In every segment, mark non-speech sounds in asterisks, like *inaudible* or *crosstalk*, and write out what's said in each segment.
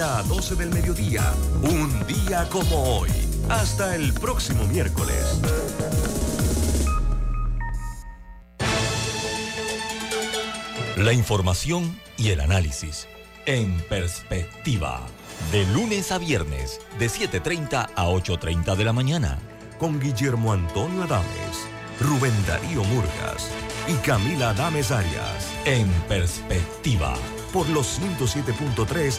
10.30 a 12 del mediodía. Un día como hoy. Hasta el próximo miércoles. La información y el análisis. En perspectiva. De lunes a viernes, de 7.30 a 8.30 de la mañana. Con Guillermo Antonio Adames, Rubén Darío Murgas y Camila Adames Arias. En perspectiva. Por los 107.3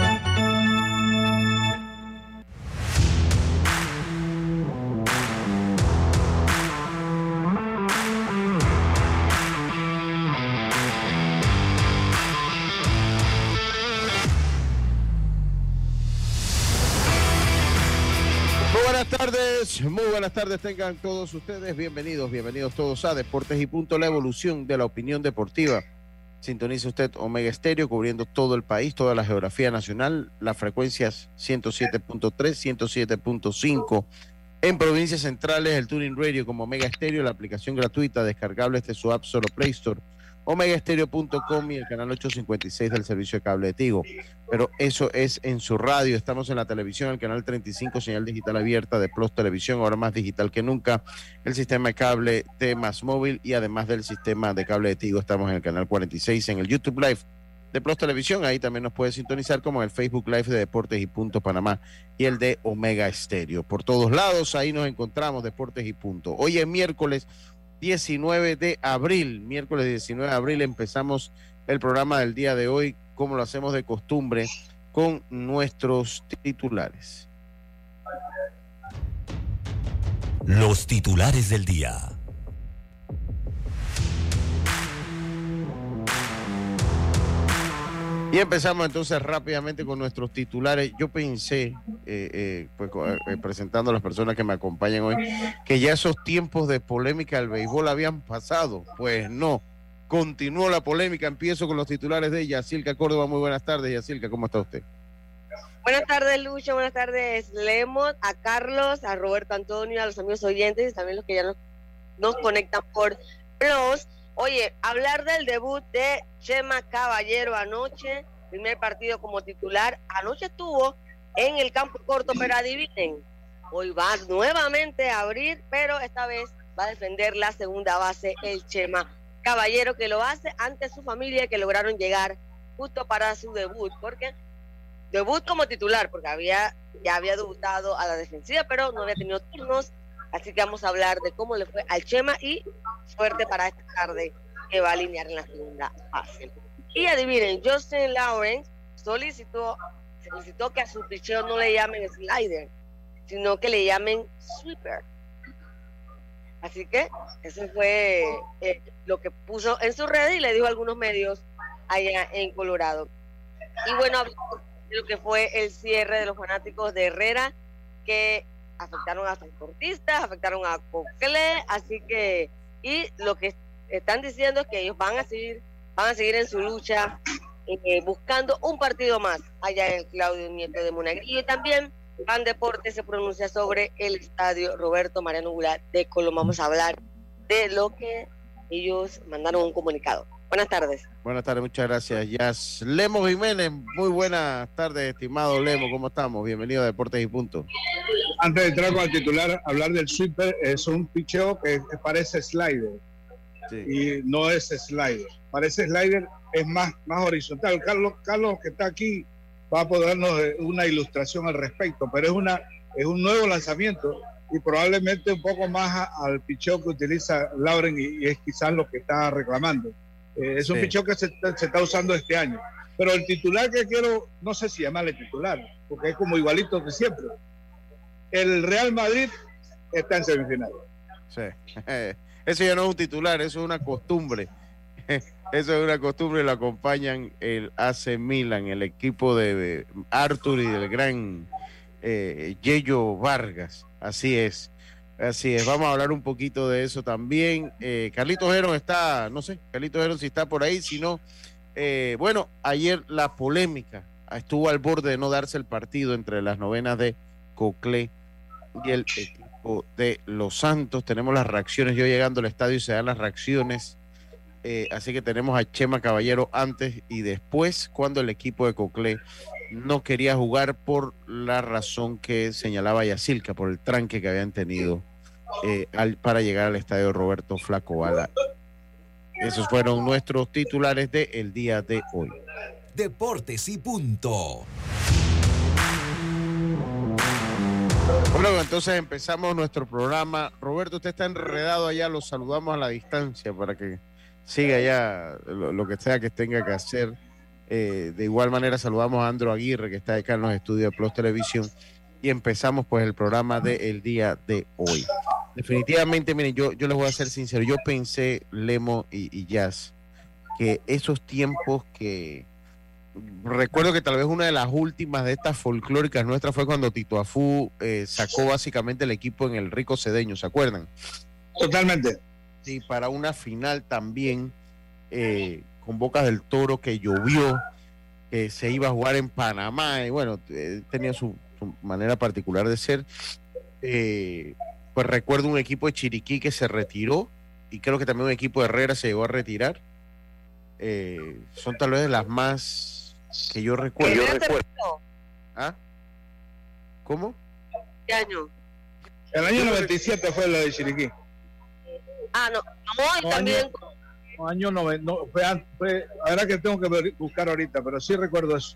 Tardes, muy buenas tardes tengan todos ustedes, bienvenidos, bienvenidos todos a Deportes y Punto, la evolución de la opinión deportiva. Sintoniza usted Omega Estéreo cubriendo todo el país, toda la geografía nacional, las frecuencias 107.3, 107.5 en provincias centrales, el Tuning Radio como Omega Estéreo, la aplicación gratuita descargable desde su App Store Play Store omegaestereo.com y el canal 856 del servicio de cable de Tigo. Pero eso es en su radio. Estamos en la televisión, el canal 35, señal digital abierta de Plus Televisión, ahora más digital que nunca. El sistema de cable de Más Móvil y además del sistema de cable de Tigo, estamos en el canal 46, en el YouTube Live de Plus Televisión. Ahí también nos puede sintonizar como en el Facebook Live de Deportes y Punto Panamá y el de Omega Estéreo. Por todos lados, ahí nos encontramos, Deportes y Punto. Hoy es miércoles 19 de abril, miércoles 19 de abril, empezamos el programa del día de hoy, como lo hacemos de costumbre, con nuestros titulares. Los titulares del día. Y empezamos entonces rápidamente con nuestros titulares. Yo pensé, eh, eh, pues, eh, presentando a las personas que me acompañan hoy, que ya esos tiempos de polémica del béisbol habían pasado. Pues no. Continuó la polémica. Empiezo con los titulares de Yacilca Córdoba. Muy buenas tardes, Yacilca. ¿Cómo está usted? Buenas tardes, Lucho. Buenas tardes, Lemos, a Carlos, a Roberto Antonio, a los amigos oyentes y también los que ya nos, nos conectan por Plus. Oye, hablar del debut de Chema Caballero anoche, primer partido como titular, anoche estuvo en el campo corto, pero adivinen, hoy va nuevamente a abrir, pero esta vez va a defender la segunda base, el Chema Caballero, que lo hace ante su familia, que lograron llegar justo para su debut, porque debut como titular, porque había ya había debutado a la defensiva, pero no había tenido turnos Así que vamos a hablar de cómo le fue al Chema y suerte para esta tarde que va a alinear en la segunda fase. Y adivinen, Justin Lawrence solicitó, solicitó que a su picheo no le llamen slider, sino que le llamen sweeper. Así que eso fue eh, lo que puso en su red y le dijo a algunos medios allá en Colorado. Y bueno, lo que fue el cierre de los fanáticos de Herrera, que afectaron a transportistas, afectaron a Cocle, así que, y lo que están diciendo es que ellos van a seguir, van a seguir en su lucha, eh, buscando un partido más allá en el Claudio Nieto de Monagrillo. Y también Van Deporte se pronuncia sobre el estadio Roberto Mariano Goulart de Colombia. Vamos a hablar de lo que ellos mandaron un comunicado. Buenas tardes. Buenas tardes, muchas gracias. Yas. Lemo Jiménez, muy buenas tardes, estimado Lemo, ¿cómo estamos? Bienvenido a Deportes y Punto. Antes de entrar con el titular, hablar del sweeper es un picheo que parece slider y no es slider. Parece slider, es más, más horizontal. Carlos, Carlos, que está aquí, va a poder darnos una ilustración al respecto, pero es, una, es un nuevo lanzamiento y probablemente un poco más al picheo que utiliza Lauren y es quizás lo que está reclamando. Eh, es un pichón que se, está usando este año. Pero el titular que quiero, no sé si llamarle titular, porque es como igualito que siempre. El Real Madrid está en semifinal. Sí. *laughs* Eso ya no es un titular, eso es una costumbre. *laughs* Eso es una costumbre, lo acompañan el AC Milan, el equipo de Arthur y del gran eh, Yello Vargas. Así es, así es. Vamos a hablar un poquito de eso también. Eh, Carlitos Heron está, no sé, Carlitos Heron si está por ahí, si no. Eh, bueno, ayer la polémica estuvo al borde de no darse el partido entre las novenas de Coclé y el equipo de Los Santos. Tenemos las reacciones, yo llegando al estadio y se dan las reacciones. Eh, así que tenemos a Chema Caballero antes y después, cuando el equipo de Coclé no quería jugar por la razón que señalaba Yacilca, por el tranque que habían tenido eh, para llegar al estadio Roberto Flaco Bala. Esos fueron nuestros titulares del el día de hoy. Deportes y punto. Bueno, entonces empezamos nuestro programa. Roberto, usted está enredado allá, lo saludamos a la distancia para que siga ya lo, que sea que tenga que hacer. Eh, de igual manera saludamos a Andro Aguirre, que está acá en los estudios de Plus Televisión, y empezamos pues el programa del día de hoy. Definitivamente, miren, yo, yo les voy a ser sincero, yo pensé, Lemo y Jazz, que esos tiempos que, recuerdo que tal vez una de las últimas de estas folclóricas nuestras fue cuando Tito Afú eh, sacó básicamente el equipo en el Rico Cedeño, ¿se acuerdan? Totalmente. Sí, para una final también eh, con Bocas del Toro que llovió, que se iba a jugar en Panamá, y bueno, eh, tenía su, manera particular de ser. pues recuerdo un equipo de Chiriquí que se retiró, y creo que también un equipo de Herrera se llegó a retirar. son tal vez las más que yo recuerdo. Yo recuerdo. ¿Ah? ¿Cómo? ¿Qué año? El año 97 fue la de Chiriquí. Ah, no, no, también. Año, no, fue, fue, ahora que tengo que buscar ahorita, pero sí recuerdo eso.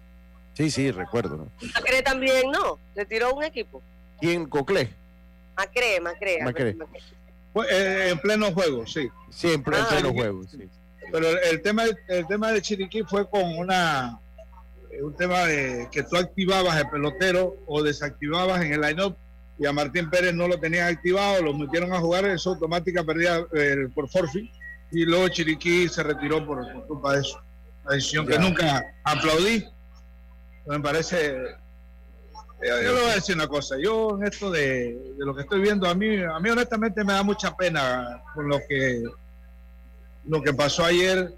Sí, sí, recuerdo. ¿no? Macre también, ¿no? Le tiró un equipo. ¿Quién? ¿Coclé? Macre, Macre. Macre. Fue, eh, en pleno juego, sí. Sí, en, pleno, ah, juego, sí. Pero el tema, el tema de Chiriquí fue con una un tema de que tú activabas el pelotero o desactivabas en el line-up y a Martín Pérez no lo tenían activado, lo metieron a jugar, eso automática perdía eh, por forfeit y luego Chiriquí se retiró por, culpa de eso. La decisión que nunca aplaudí. Me parece. Eh, yo, le voy a decir una cosa. Yo, en esto de, de, lo que estoy viendo, a mí, a mí honestamente me da mucha pena con lo que, lo que pasó ayer,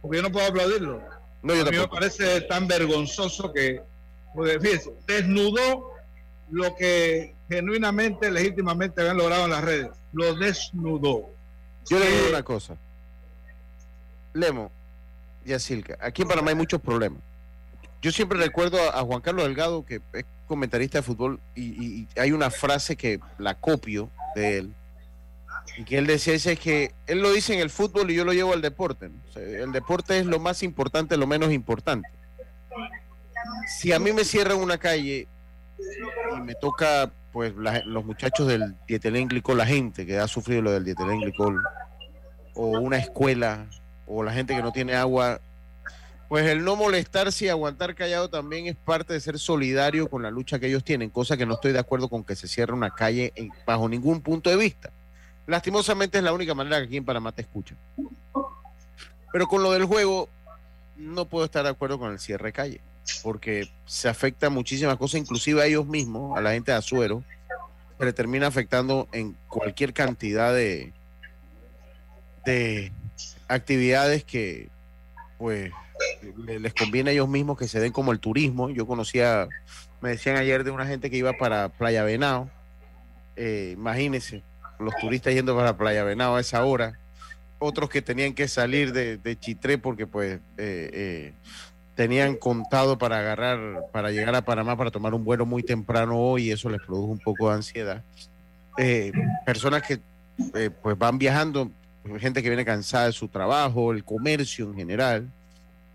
porque yo no puedo aplaudirlo a mí me parece tan vergonzoso que, fíjese, desnudó lo que genuinamente, legítimamente habían logrado en las redes. Lo desnudó. Yo le digo una cosa. Lemo y a Silca, aquí en Panamá hay muchos problemas. Yo siempre recuerdo a, Juan Carlos Delgado, que es comentarista de fútbol, y hay una frase que la copio de él, y que él decía es que él lo dice en el fútbol y yo lo llevo al deporte. el deporte es lo más importante, lo menos importante. Si a mí me cierran una calle y me toca, pues, los muchachos del dietilenglicol, la gente que ha sufrido lo del dietilenglicol, o una escuela, o la gente que no tiene agua, pues el no molestarse y aguantar callado también es parte de ser solidario con la lucha que ellos tienen, cosa que no estoy de acuerdo con que se cierre una calle bajo ningún punto de vista. Lastimosamente es la única manera que aquí en Panamá te escuchan. Pero con lo del juego, no puedo estar de acuerdo con el cierre calle, porque se afecta muchísimas cosas, inclusive a ellos mismos, a la gente de Azuero, se le termina afectando en cualquier cantidad de, de actividades que pues les conviene a ellos mismos que se den como el turismo. Yo conocía, me decían ayer de una gente que iba para Playa Venado, eh, imagínense, los turistas yendo para Playa Venado a esa hora, otros que tenían que salir de, Chitré porque pues eh, eh, tenían contado para agarrar, para llegar a Panamá para tomar un vuelo muy temprano hoy y eso les produjo un poco de ansiedad. Eh, personas que pues van viajando, gente que viene cansada de su trabajo, el comercio en general.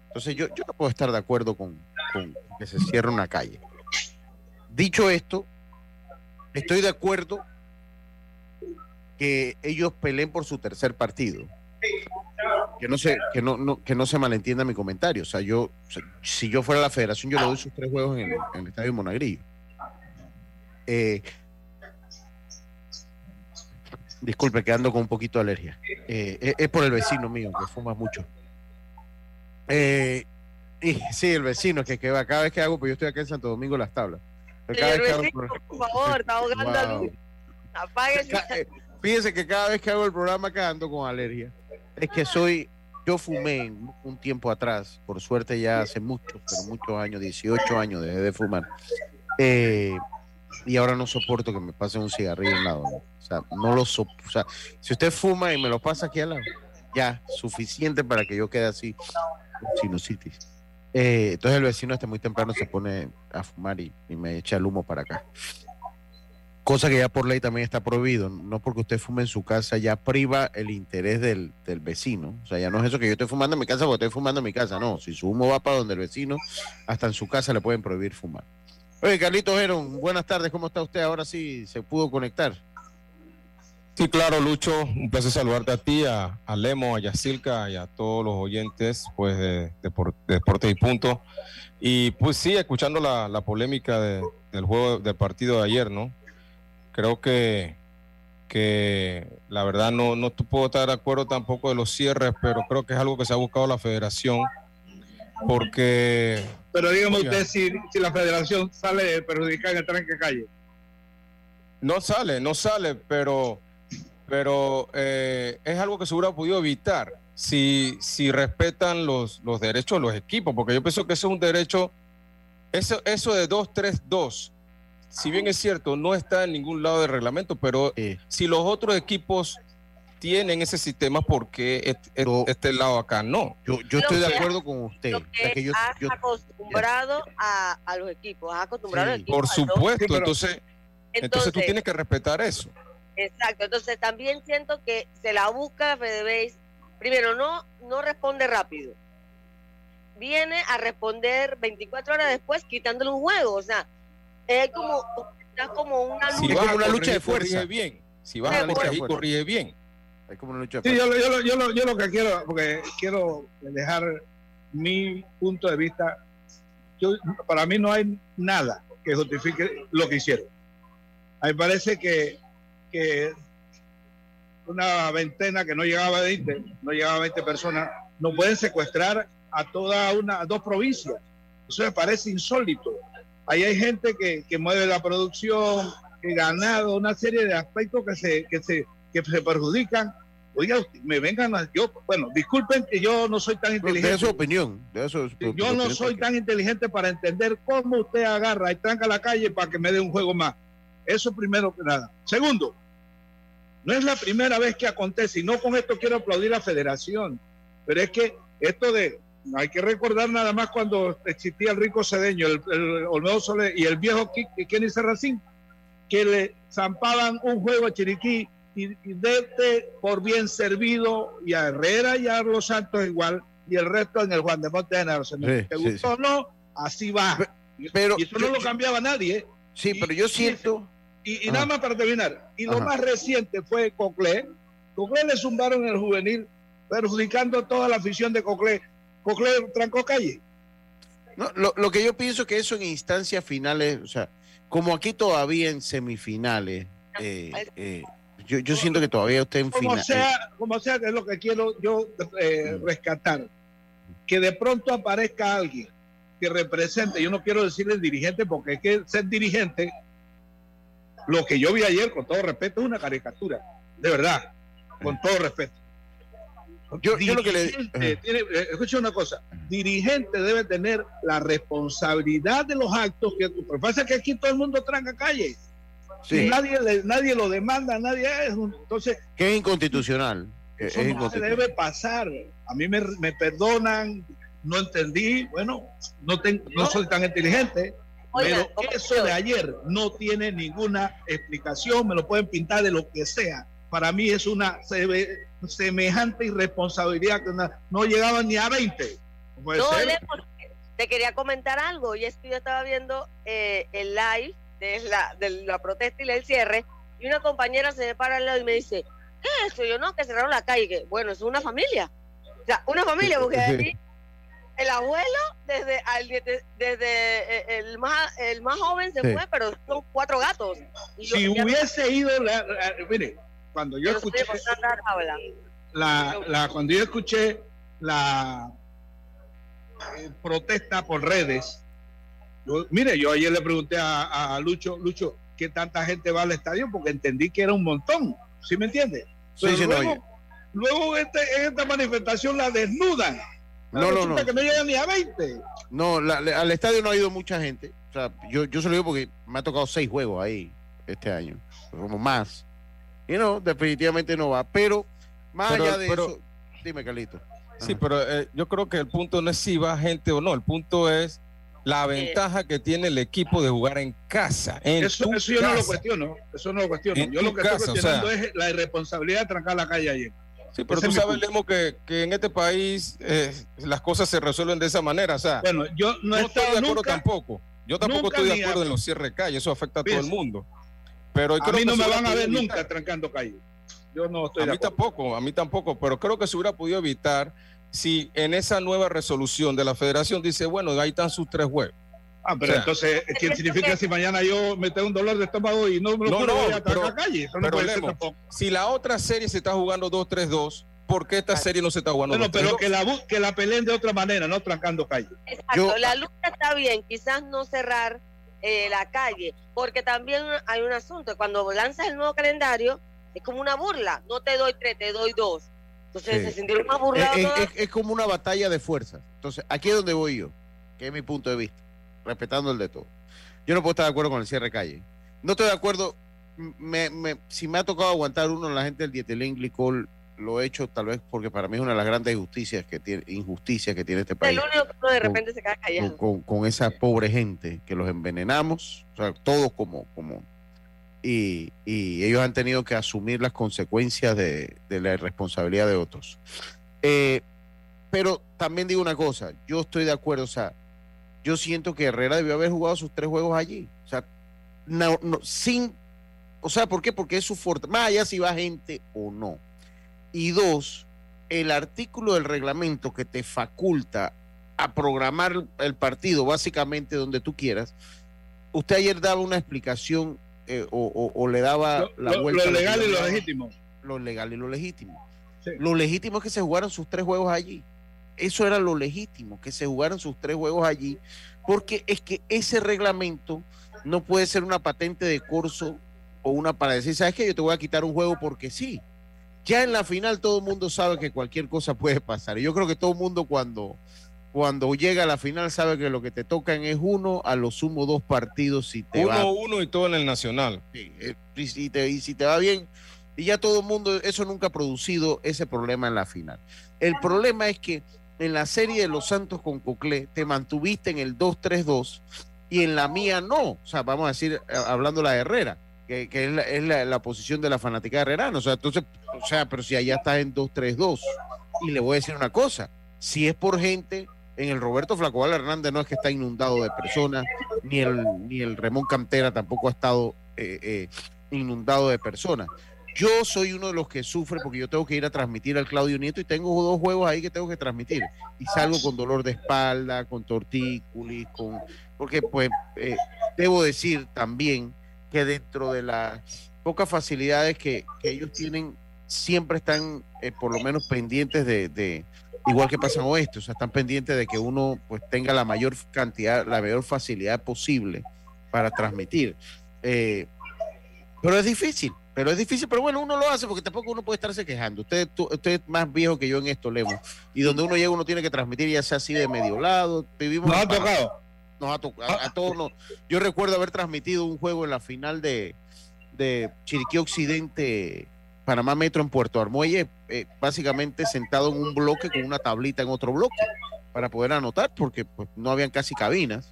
Entonces yo, yo no puedo estar de acuerdo con, con que se cierre una calle. Dicho esto, estoy de acuerdo que ellos peleen por su tercer partido. Que no se, que no, que no se malentienda mi comentario. O sea, yo, si yo fuera la federación, yo le doy sus tres juegos en, el estadio Monagrillo. Eh, disculpe, que ando con un poquito de alergia. Eh, es, por el vecino mío, que fuma mucho. Eh, y, sí, el vecino, que, que va, cada vez que hago, pues yo estoy acá en Santo Domingo Las Tablas. Cada vez que por favor, está ahogando a luz. Fíjense que cada vez que hago el programa acá ando con alergia. Es que soy, yo fumé un tiempo atrás, por suerte ya hace muchos, pero muchos años, 18 años dejé de fumar. Eh, y ahora no soporto que me pase un cigarrillo al lado. O sea, no lo soporto. O sea, si usted fuma y me lo pasa aquí al lado, ya, suficiente para que yo quede así, sinusitis. Eh, entonces el vecino este muy temprano se pone a fumar y, me echa el humo para acá. Cosa que ya por ley también está prohibido. No porque usted fume en su casa ya priva el interés del, vecino. O sea, ya no es eso que yo estoy fumando en mi casa porque estoy fumando en mi casa. No, si su humo va para donde el vecino, hasta en su casa le pueden prohibir fumar. Oye, Carlitos Heron, buenas tardes. ¿Cómo está usted? Ahora sí se pudo conectar. Sí, claro, Lucho, un placer saludarte a ti, a, Lemo, a Yacilca y a todos los oyentes pues, de, Deportes y Punto. Y pues sí, escuchando la, polémica del juego del partido de ayer, ¿no? Creo que, que la verdad no, no puedo estar de acuerdo tampoco de los cierres, pero creo que es algo que se ha buscado la federación porque... Pero dígame usted si, si la federación sale perjudicada en el tranque calle. No sale, no sale, pero pero eh, es algo que se hubiera podido evitar si, si respetan los, los derechos de los equipos, porque yo pienso que eso es un derecho, eso, eso de 2-3-2, si bien es cierto, no está en ningún lado del reglamento, pero si los otros equipos tienen ese sistema, ¿por qué este, lado acá no? Yo, yo estoy de acuerdo con usted. que has acostumbrado a, a, los equipos, has acostumbrado sí, Por supuesto, entonces, entonces tú tienes que respetar eso. Exacto, entonces también siento que se la busca FedeBase. Primero, no, no responde rápido. Viene a responder 24 horas después quitándole un juego. O sea, es como, como una lucha. Si vas una lucha de fuerza. bien. Si vas a luchar y corrige bien. Es como una lucha de fuerza. Sí, yo, yo, yo, yo, lo que quiero, porque quiero dejar mi punto de vista. Yo, para mí no hay nada que justifique lo que hicieron. A mí me parece que que una veintena que no llegaba a 20, no llegaba a 20 personas, no pueden secuestrar a toda una, dos provincias. Eso me parece insólito. Ahí hay gente que, que mueve la producción, que ganado, una serie de aspectos que se, que se, que se perjudican. Oiga, me vengan a, yo, bueno, disculpen que yo no soy tan inteligente. De su opinión. De eso, yo no soy tan inteligente para entender cómo usted agarra y tranca la calle para que me dé un juego más. Eso primero que nada. Segundo, no es la primera vez que acontece, y no con esto quiero aplaudir a la federación, pero es que esto de, hay que recordar nada más cuando existía el rico cedeño, el, Olmedo Soler y el viejo Kenny Serracín, que le zampaban un juego a Chiriquí y, y dete por bien servido y a Herrera y a Los Santos igual y el resto en el Juan de Monte de ¿Te gustó o no? Así va. Pero, y eso no lo cambiaba nadie. Sí, pero yo siento... Y, nada más para terminar, y lo más reciente fue Coclé. Coclé le zumbaron el juvenil, perjudicando toda la afición de Coclé. Trancó calle. No, lo, que yo pienso que eso en instancias finales, o sea, como aquí todavía en semifinales, eh, eh, yo, yo, siento que todavía usted en como Sea, como sea, es lo que quiero yo eh, mm. rescatar. Que de pronto aparezca alguien que represente, yo no quiero decirle dirigente, porque es que ser dirigente lo que yo vi ayer, con todo respeto, es una caricatura, de verdad, con todo respeto. Yo, lo que le eh, escucha una cosa, dirigente debe tener la responsabilidad de los actos que lo que pasa es que aquí todo el mundo tranca calle. Nadie, nadie lo demanda, nadie es. Entonces, que es inconstitucional. Eso no se debe pasar. A mí me, perdonan, no entendí, bueno, no, no soy tan inteligente, pero eso de ayer no tiene ninguna explicación, me lo pueden pintar de lo que sea. Para mí es una semejante irresponsabilidad que no, llegaban ni a 20. te quería comentar algo, y es que yo estaba viendo eh, el live de la, de la protesta y el cierre, y una compañera se me para al lado y me dice, ¿qué es eso? Yo no, que cerraron la calle. Bueno, es una familia. O sea, una familia, porque *laughs* ahí el abuelo desde, desde eh, el, más, el más joven se fue, pero son cuatro gatos. si hubiese ido, mire, cuando yo escuché la, la, cuando yo escuché la eh, protesta por redes. mire, yo ayer le pregunté a, Lucho, Lucho, ¿qué tanta gente va al estadio? Porque entendí que era un montón, ¿sí me entiende? luego, luego este, en esta manifestación la desnudan. No, no, no. Que no llega ni a 20. No, al estadio no ha ido mucha gente. O sea, yo, yo se lo digo porque me ha tocado seis juegos ahí este año, como más. Y no, definitivamente no va. Pero más allá de eso, dime, Carlito. Sí, pero eh, yo creo que el punto no es si va gente o no, el punto es la ventaja que tiene el equipo de jugar en casa. eso, yo no lo cuestiono, eso no lo cuestiono. yo lo que estoy cuestionando es la irresponsabilidad de trancar la calle ayer. Sí, pero tú sabes, Lemo, que, que, en este país eh, las cosas se resuelven de esa manera. O sea, bueno, yo no, estoy de acuerdo tampoco. Yo tampoco estoy de acuerdo en los cierres de calle, eso afecta a todo el mundo. Pero a mí no me van a ver nunca trancando calle. Yo no estoy A mí tampoco, a mí tampoco, pero creo que se hubiera podido evitar si en esa nueva resolución de la federación dice, bueno, ahí están sus tres juegos. Ah, pero entonces, ¿qué significa si mañana yo me tengo un dolor de estómago y no me lo puedo ir a la calle? no si la otra serie se está jugando 2-3-2, ¿por qué esta serie no se está jugando bueno, pero que la, que la peleen de otra manera, no trancando calle. Exacto, la lucha está bien, quizás no cerrar eh, la calle, porque también hay un asunto, cuando lanzas el nuevo calendario, es como una burla, no te doy tres, te doy dos. Entonces se sintieron más burlados. Es, como una batalla de fuerzas. Entonces, aquí es donde voy yo, que es mi punto de vista, respetando el de todo. Yo no puedo estar de acuerdo con el cierre calle. No estoy de acuerdo. Me, si me ha tocado aguantar uno, la gente del dietilén glicol lo he hecho tal vez porque para mí es una de las grandes injusticias que tiene, injusticias que tiene este país. El único que de repente se queda callado. Con, esa pobre gente que los envenenamos, o sea, todos como, como y, ellos han tenido que asumir las consecuencias de, la irresponsabilidad de otros. Eh, pero también digo una cosa, yo estoy de acuerdo, o sea, yo siento que Herrera debió haber jugado sus tres juegos allí, o sea, no, sin, o sea, ¿por qué? Porque es su fortaleza, más allá si va gente o no. Y dos, el artículo del reglamento que te faculta a programar el partido básicamente donde tú quieras, usted ayer daba una explicación eh, o, le daba la vuelta. Lo legal y lo legítimo. Lo legal y lo legítimo. Lo legítimo es que se jugaran sus tres juegos allí. Eso era lo legítimo, que se jugaran sus tres juegos allí, porque es que ese reglamento no puede ser una patente de curso o una para decir, ¿sabes qué? Yo te voy a quitar un juego porque sí. Ya en la final todo el mundo sabe que cualquier cosa puede pasar. Y yo creo que todo el mundo cuando, cuando llega a la final sabe que lo que te tocan es uno, a lo sumo dos partidos si te uno, va. Uno y todo en el Nacional. Eh, y, si te, y si te va bien, y ya todo el mundo, eso nunca ha producido ese problema en la final. El problema es que en la serie de Los Santos con Coclé te mantuviste en el 2-3-2 y en la mía no. O sea, vamos a decir, eh, hablando la Herrera, que, es, la, posición de la fanática herrerana. O sea, entonces, o sea, pero si allá estás en 2-3-2. Y le voy a decir una cosa, si es por gente en el Roberto Flacobal Hernández no es que está inundado de personas, ni el, ni el Ramón Cantera tampoco ha estado eh, eh, inundado de personas. Yo soy uno de los que sufre porque yo tengo que ir a transmitir al Claudio Nieto y tengo dos juegos ahí que tengo que transmitir. Y salgo con dolor de espalda, con tortícolis, con... Porque pues eh, debo decir también que dentro de las pocas facilidades que, ellos tienen, siempre están por lo menos pendientes de igual que pasa en oeste, o sea, están pendientes de que uno pues tenga la mayor cantidad, la mayor facilidad posible para transmitir. Eh, pero es difícil, pero es difícil, pero bueno, uno lo hace porque tampoco uno puede estarse quejando. Usted, usted es más viejo que yo en esto, Lemo, y donde uno llega uno tiene que transmitir ya sea así de medio lado. Vivimos ha tocado. Nos ha tocado, a, todos Yo recuerdo haber transmitido un juego en la final de, de Chiriquí Occidente Panamá Metro en Puerto Armuelle, eh, básicamente sentado en un bloque con una tablita en otro bloque para poder anotar, porque pues, no habían casi cabinas.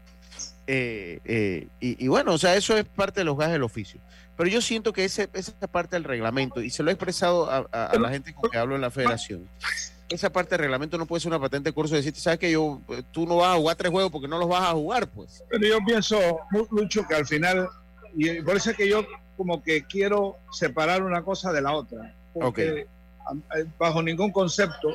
Eh, eh, y, bueno, o sea, eso es parte de los gajes del oficio. Pero yo siento que ese, esa parte del reglamento, y se lo he expresado a, la gente con que hablo en la federación, esa parte del reglamento no puede ser una patente de curso de decirte, sabes que yo, tú no vas a jugar tres juegos porque no los vas a jugar, pues. Pero yo pienso mucho que al final, y por eso es que yo como que quiero separar una cosa de la otra. Porque eh, bajo ningún concepto,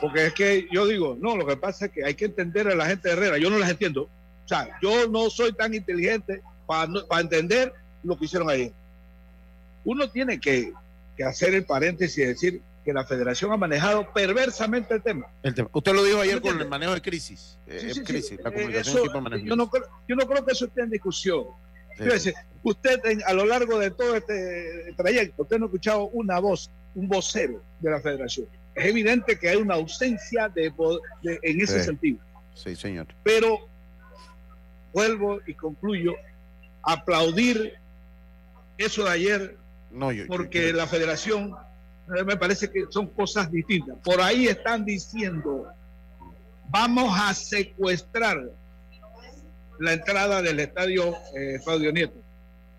porque es que yo digo, no, lo que pasa es que hay que entender a la gente de Herrera, yo no las entiendo. O sea, yo no soy tan inteligente para, para entender lo que hicieron ahí. Uno tiene que, que hacer el paréntesis y decir que la federación ha manejado perversamente el tema. Usted lo dijo ayer con el manejo de crisis. Eh, crisis la comunicación yo, no creo, yo no creo que eso esté en discusión. usted a lo largo de todo este trayecto, usted no ha escuchado una voz, un vocero de la federación. Es evidente que hay una ausencia de, en ese sentido. Sí, señor. Pero vuelvo y concluyo, aplaudir eso de ayer, no, porque la federación me parece que son cosas distintas. Por ahí están diciendo, vamos a secuestrar la entrada del estadio eh, Claudio Nieto.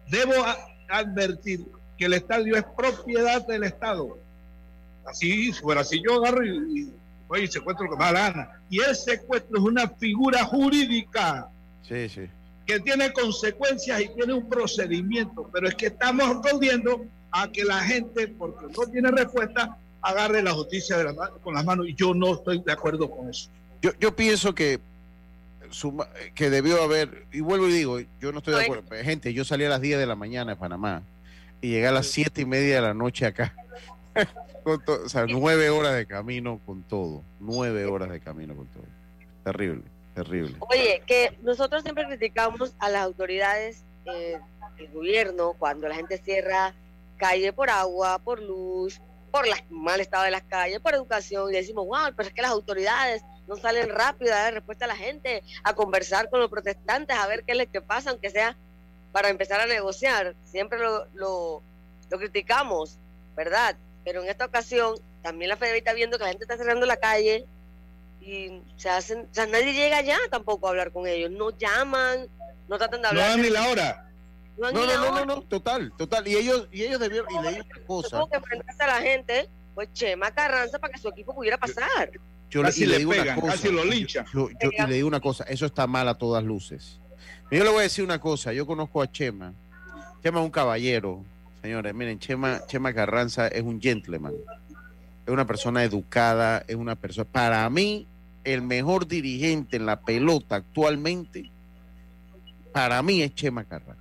Debo advertir que el estadio es propiedad del Estado. Así, fuera así, yo agarro y, y, secuestro lo que me gana. Y el secuestro es una figura jurídica. Sí, sí. Que tiene consecuencias y tiene un procedimiento, pero es que estamos aplaudiendo a que la gente, porque no tiene respuesta, agarre la justicia de la, con las manos. Y yo no estoy de acuerdo con eso. Yo, yo pienso que, que debió haber, y vuelvo y digo, yo no estoy de acuerdo. Gente, yo salí a las 10 de la mañana de Panamá y llegué a las 7 y media de la noche acá. *laughs* o sea, nueve horas de camino con todo. Nueve horas de camino con todo. Terrible, terrible. Oye, que nosotros siempre criticamos a las autoridades eh, del gobierno cuando la gente cierra calle por agua, por luz, por el mal estado de las calles, por educación, y decimos, wow, pero es que las autoridades no salen rápido a dar respuesta a la gente, a conversar con los protestantes, a ver qué es lo que pasa, aunque sea para empezar a negociar. Siempre lo, lo, criticamos, ¿verdad? Pero en esta ocasión también la FEDER está viendo que la gente está cerrando la calle y se hacen, o sea, nadie llega ya tampoco a hablar con ellos, no llaman, no tratan de hablar. No dan ni la hora. No, no, no, no, total, total. Y ellos, y ellos debieron, y le digo una cosa. Tuvo que enfrentarse a la gente, pues Chema Carranza para que su equipo pudiera pasar. Yo, casi le, digo una cosa, casi lo lincha. Yo, yo, y le digo una cosa, eso está mal a todas luces. Yo le voy a decir una cosa, yo conozco a Chema. Chema es un caballero, señores. Miren, Chema, Chema Carranza es un gentleman. Es una persona educada, es una persona. Para mí, el mejor dirigente en la pelota actualmente, para mí es Chema Carranza.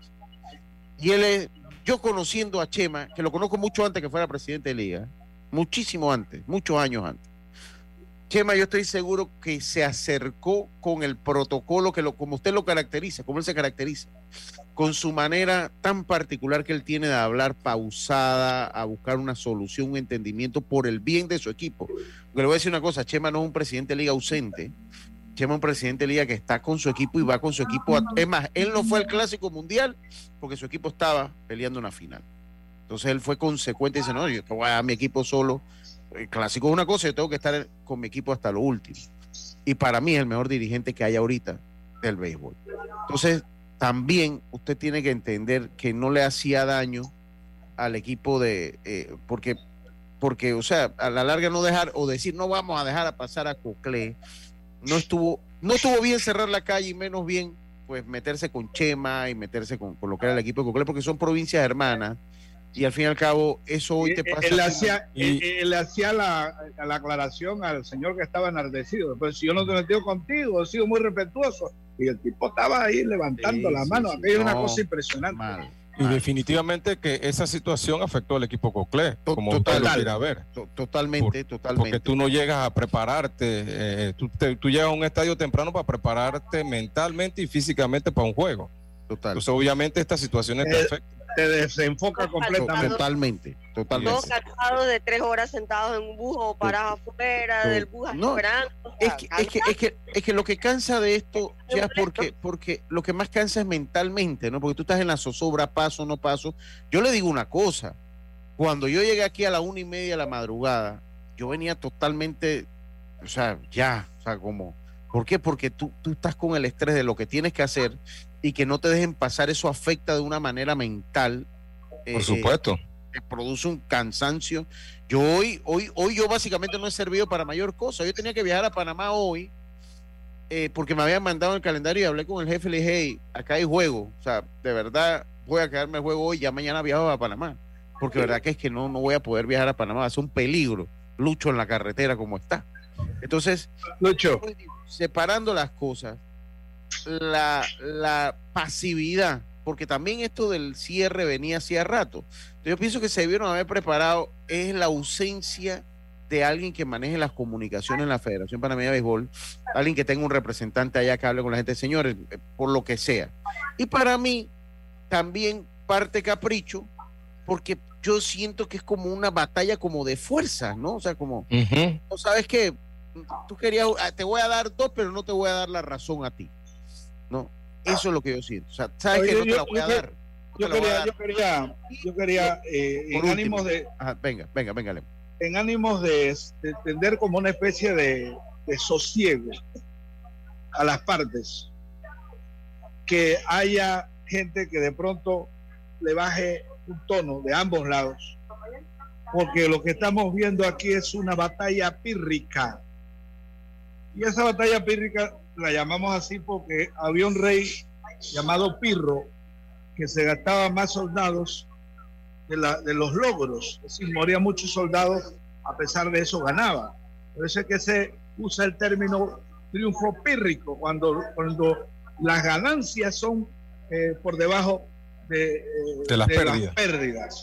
Y él es, yo conociendo a Chema, que lo conozco mucho antes que fuera presidente de liga, muchísimo antes, muchos años antes. Chema, yo estoy seguro que se acercó con el protocolo que lo, como usted lo caracteriza, como él se caracteriza, con su manera tan particular que él tiene de hablar pausada, a buscar una solución, un entendimiento por el bien de su equipo. Porque le voy a decir una cosa, Chema no es un presidente de liga ausente, Chema un presidente de liga que está con su equipo y va con su equipo. es más, él no fue al clásico mundial porque su equipo estaba peleando una final. Entonces él fue consecuente y dice, no, yo voy a mi equipo solo. El clásico es una cosa, yo tengo que estar con mi equipo hasta lo último. Y para mí es el mejor dirigente que hay ahorita del béisbol. Entonces, también usted tiene que entender que no le hacía daño al equipo de, eh, porque, porque, o sea, a la larga no dejar o decir no vamos a dejar a pasar a Coclé no estuvo, no estuvo bien cerrar la calle y menos bien pues meterse con Chema y meterse con, con lo que era el equipo de Coclé, porque son provincias hermanas y al fin y al cabo eso hoy te pasa. Él, hacía, él, hacía la, la, aclaración al señor que estaba enardecido. Pues si yo no te metido contigo, he sido muy respetuoso. Y el tipo estaba ahí levantando la mano. Sí, es una cosa impresionante. Y definitivamente que esa situación afectó al equipo Coclé, como usted lo quiera ver. Totalmente, totalmente. Porque tú no llegas a prepararte, eh, tú, tú, llegas a un estadio temprano para prepararte mentalmente y físicamente para un juego. Total. Entonces, obviamente, esta situación es perfecta eh, te desenfoca completamente. Totalmente, totalmente. Todos cansados de tres horas sentados en un bus o parados afuera del bus esperando. Es que, es, que, es, que, es que lo que cansa de esto ya es porque, porque lo que más cansa es mentalmente, ¿no? Porque tú estás en la zozobra, paso, no paso. Yo le digo una cosa, cuando yo llegué aquí a la una y media de la madrugada, yo venía totalmente, o sea, ya, o sea, como, ¿por qué? Porque tú, tú estás con el estrés de lo que tienes que hacer y que no te dejen pasar, eso afecta de una manera mental. Por eh, supuesto. te produce un cansancio. Yo hoy, hoy, hoy yo básicamente no he servido para mayor cosa. Yo tenía que viajar a Panamá hoy eh, porque me habían mandado el calendario y hablé con el jefe y le dije, hey, acá hay juego. O sea, de verdad voy a quedarme el juego hoy, ya mañana viajo a Panamá. Porque verdad que es que no, no voy a poder viajar a Panamá. Es un peligro. Lucho en la carretera como está. Entonces, Lucho. separando las cosas, la, la pasividad, porque también esto del cierre venía hacía rato. Yo pienso que se debieron haber preparado, es la ausencia de alguien que maneje las comunicaciones en la Federación Panameña de Béisbol, alguien que tenga un representante allá que hable con la gente, señores, eh, por lo que sea. Y para mí, también parte capricho, porque yo siento que es como una batalla como de fuerza, ¿no? O sea, como, ¿no sabes qué? Tú querías, ah, te voy a dar dos, pero no te voy a dar la razón a ti, ¿no? Eso es lo que yo siento. O sea, ¿sabes que no te la voy a dar? Yo quería, yo quería, yo quería, eh, en ánimos de... venga, venga, venga, En ánimos de, de tender como una especie de, de sosiego a las partes, que haya gente que de pronto le baje un tono de ambos lados, porque lo que estamos viendo aquí es una batalla pírrica. Y esa batalla pírrica la llamamos así porque había un rey llamado Pirro que se gastaba más soldados de, la, de los logros, es decir, morían muchos soldados, a pesar de eso ganaba. Por eso es que se usa el término triunfo pírrico, cuando, cuando las ganancias son eh, por debajo de, eh, las, pérdidas.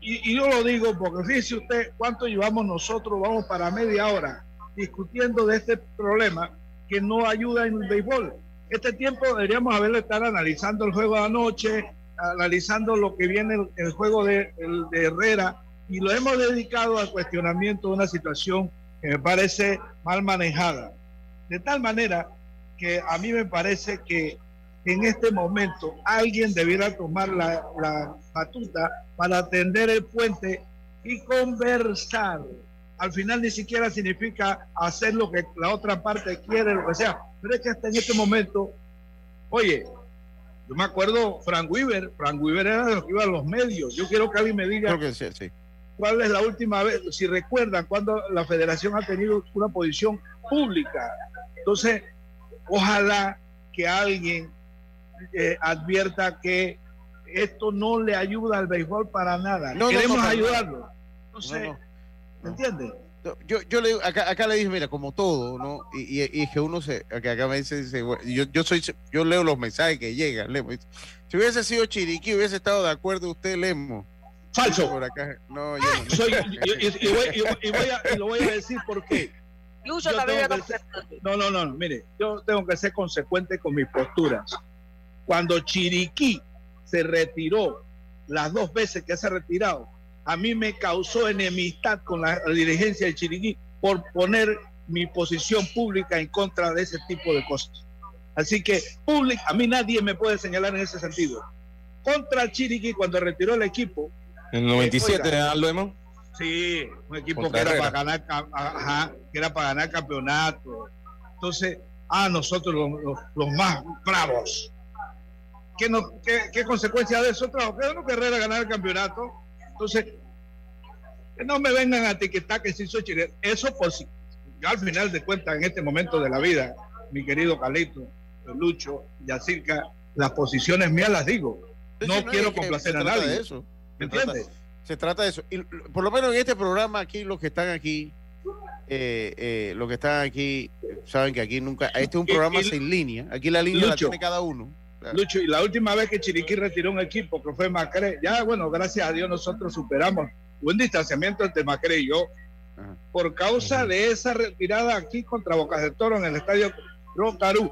Y, yo lo digo porque fíjese usted cuánto llevamos nosotros, vamos para media hora discutiendo de este problema que no ayuda en el béisbol. Este tiempo deberíamos haberle estar analizando el juego de anoche, analizando lo que viene el, juego de, de Herrera, y lo hemos dedicado al cuestionamiento de una situación que me parece mal manejada. De tal manera que a mí me parece que en este momento alguien debiera tomar la, la batuta para atender el puente y conversar. Al final ni siquiera significa hacer lo que la otra parte quiere, lo que sea. Pero es que hasta en este momento, oye, yo me acuerdo Frank Weaver, Frank Weaver era de los que iba a los medios. Yo quiero que alguien me diga cuál es la última vez, si recuerdan, cuando la federación ha tenido una posición pública. Entonces, ojalá que alguien eh, advierta que esto no le ayuda al béisbol para nada. No, Queremos ayudarlo. No sé, ¿me entiendes? Yo, yo le, acá, acá le dije, mira, como todo, ¿no? Y, y, que uno se, acá me dice, yo, yo soy, yo leo los mensajes que llegan, Si hubiese sido Chiriquí, hubiese estado de acuerdo usted, Lemo. Falso. Por acá. No, yo no. Soy, y, voy, y, voy a, y lo voy a decir por qué. no, no, no, mire, yo tengo que ser consecuente con mis posturas. Cuando Chiriquí se retiró, las dos veces que se ha retirado, a mí me causó enemistad con la, dirigencia de Chiriquí por poner mi posición pública en contra de ese tipo de cosas. Así que pública, a mí nadie me puede señalar en ese sentido. Contra Chiriquí, cuando retiró el equipo. En el 97, eh, Aldo Sí, un equipo que era, para ganar, que era para ganar campeonato. Entonces, a nosotros los, los más bravos, ¿qué, no, qué, consecuencia de eso trajo? Que Herrera ganar el campeonato. Entonces, que no me vengan a etiquetar que si soy chileno. Eso por si, al final de cuentas, en este momento de la vida, mi querido Calito, Lucho, Yacirca, las posiciones mías las digo. No, quiero complacer a nadie. eso. ¿Me entiendes? Se trata de eso. Y por lo menos en este programa, aquí, los que están aquí, eh, eh, los que están aquí, saben que aquí nunca. Este es un programa sin línea. Aquí la línea la tiene cada uno. Lucho, y la última vez que Chiriquí retiró un equipo, que fue Macré, ya bueno, gracias a Dios nosotros superamos un distanciamiento entre Macré y yo. Por causa de esa retirada aquí contra Bocas de Toro en el estadio Rocarú,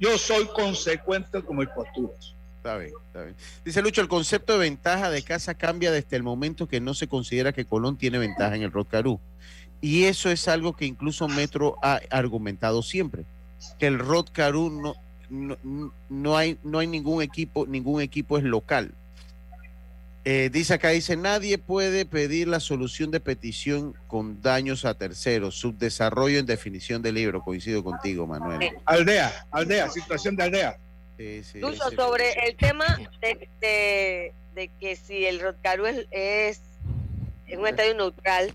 yo soy consecuente con mis posturas. Está bien, está bien. Dice Lucho, el concepto de ventaja de casa cambia desde el momento que no se considera que Colón tiene ventaja en el Rocarú. Y eso es algo que incluso Metro ha argumentado siempre, que el Rocarú no, no, hay, no hay ningún equipo, ningún equipo es local. Eh, dice acá, dice, nadie puede pedir la solución de petición con daños a terceros, subdesarrollo en definición de libro, coincido contigo, Manuel. Aldea, aldea, situación de aldea. sobre el tema de, de, que si el Rotcaru es, es, un estadio neutral,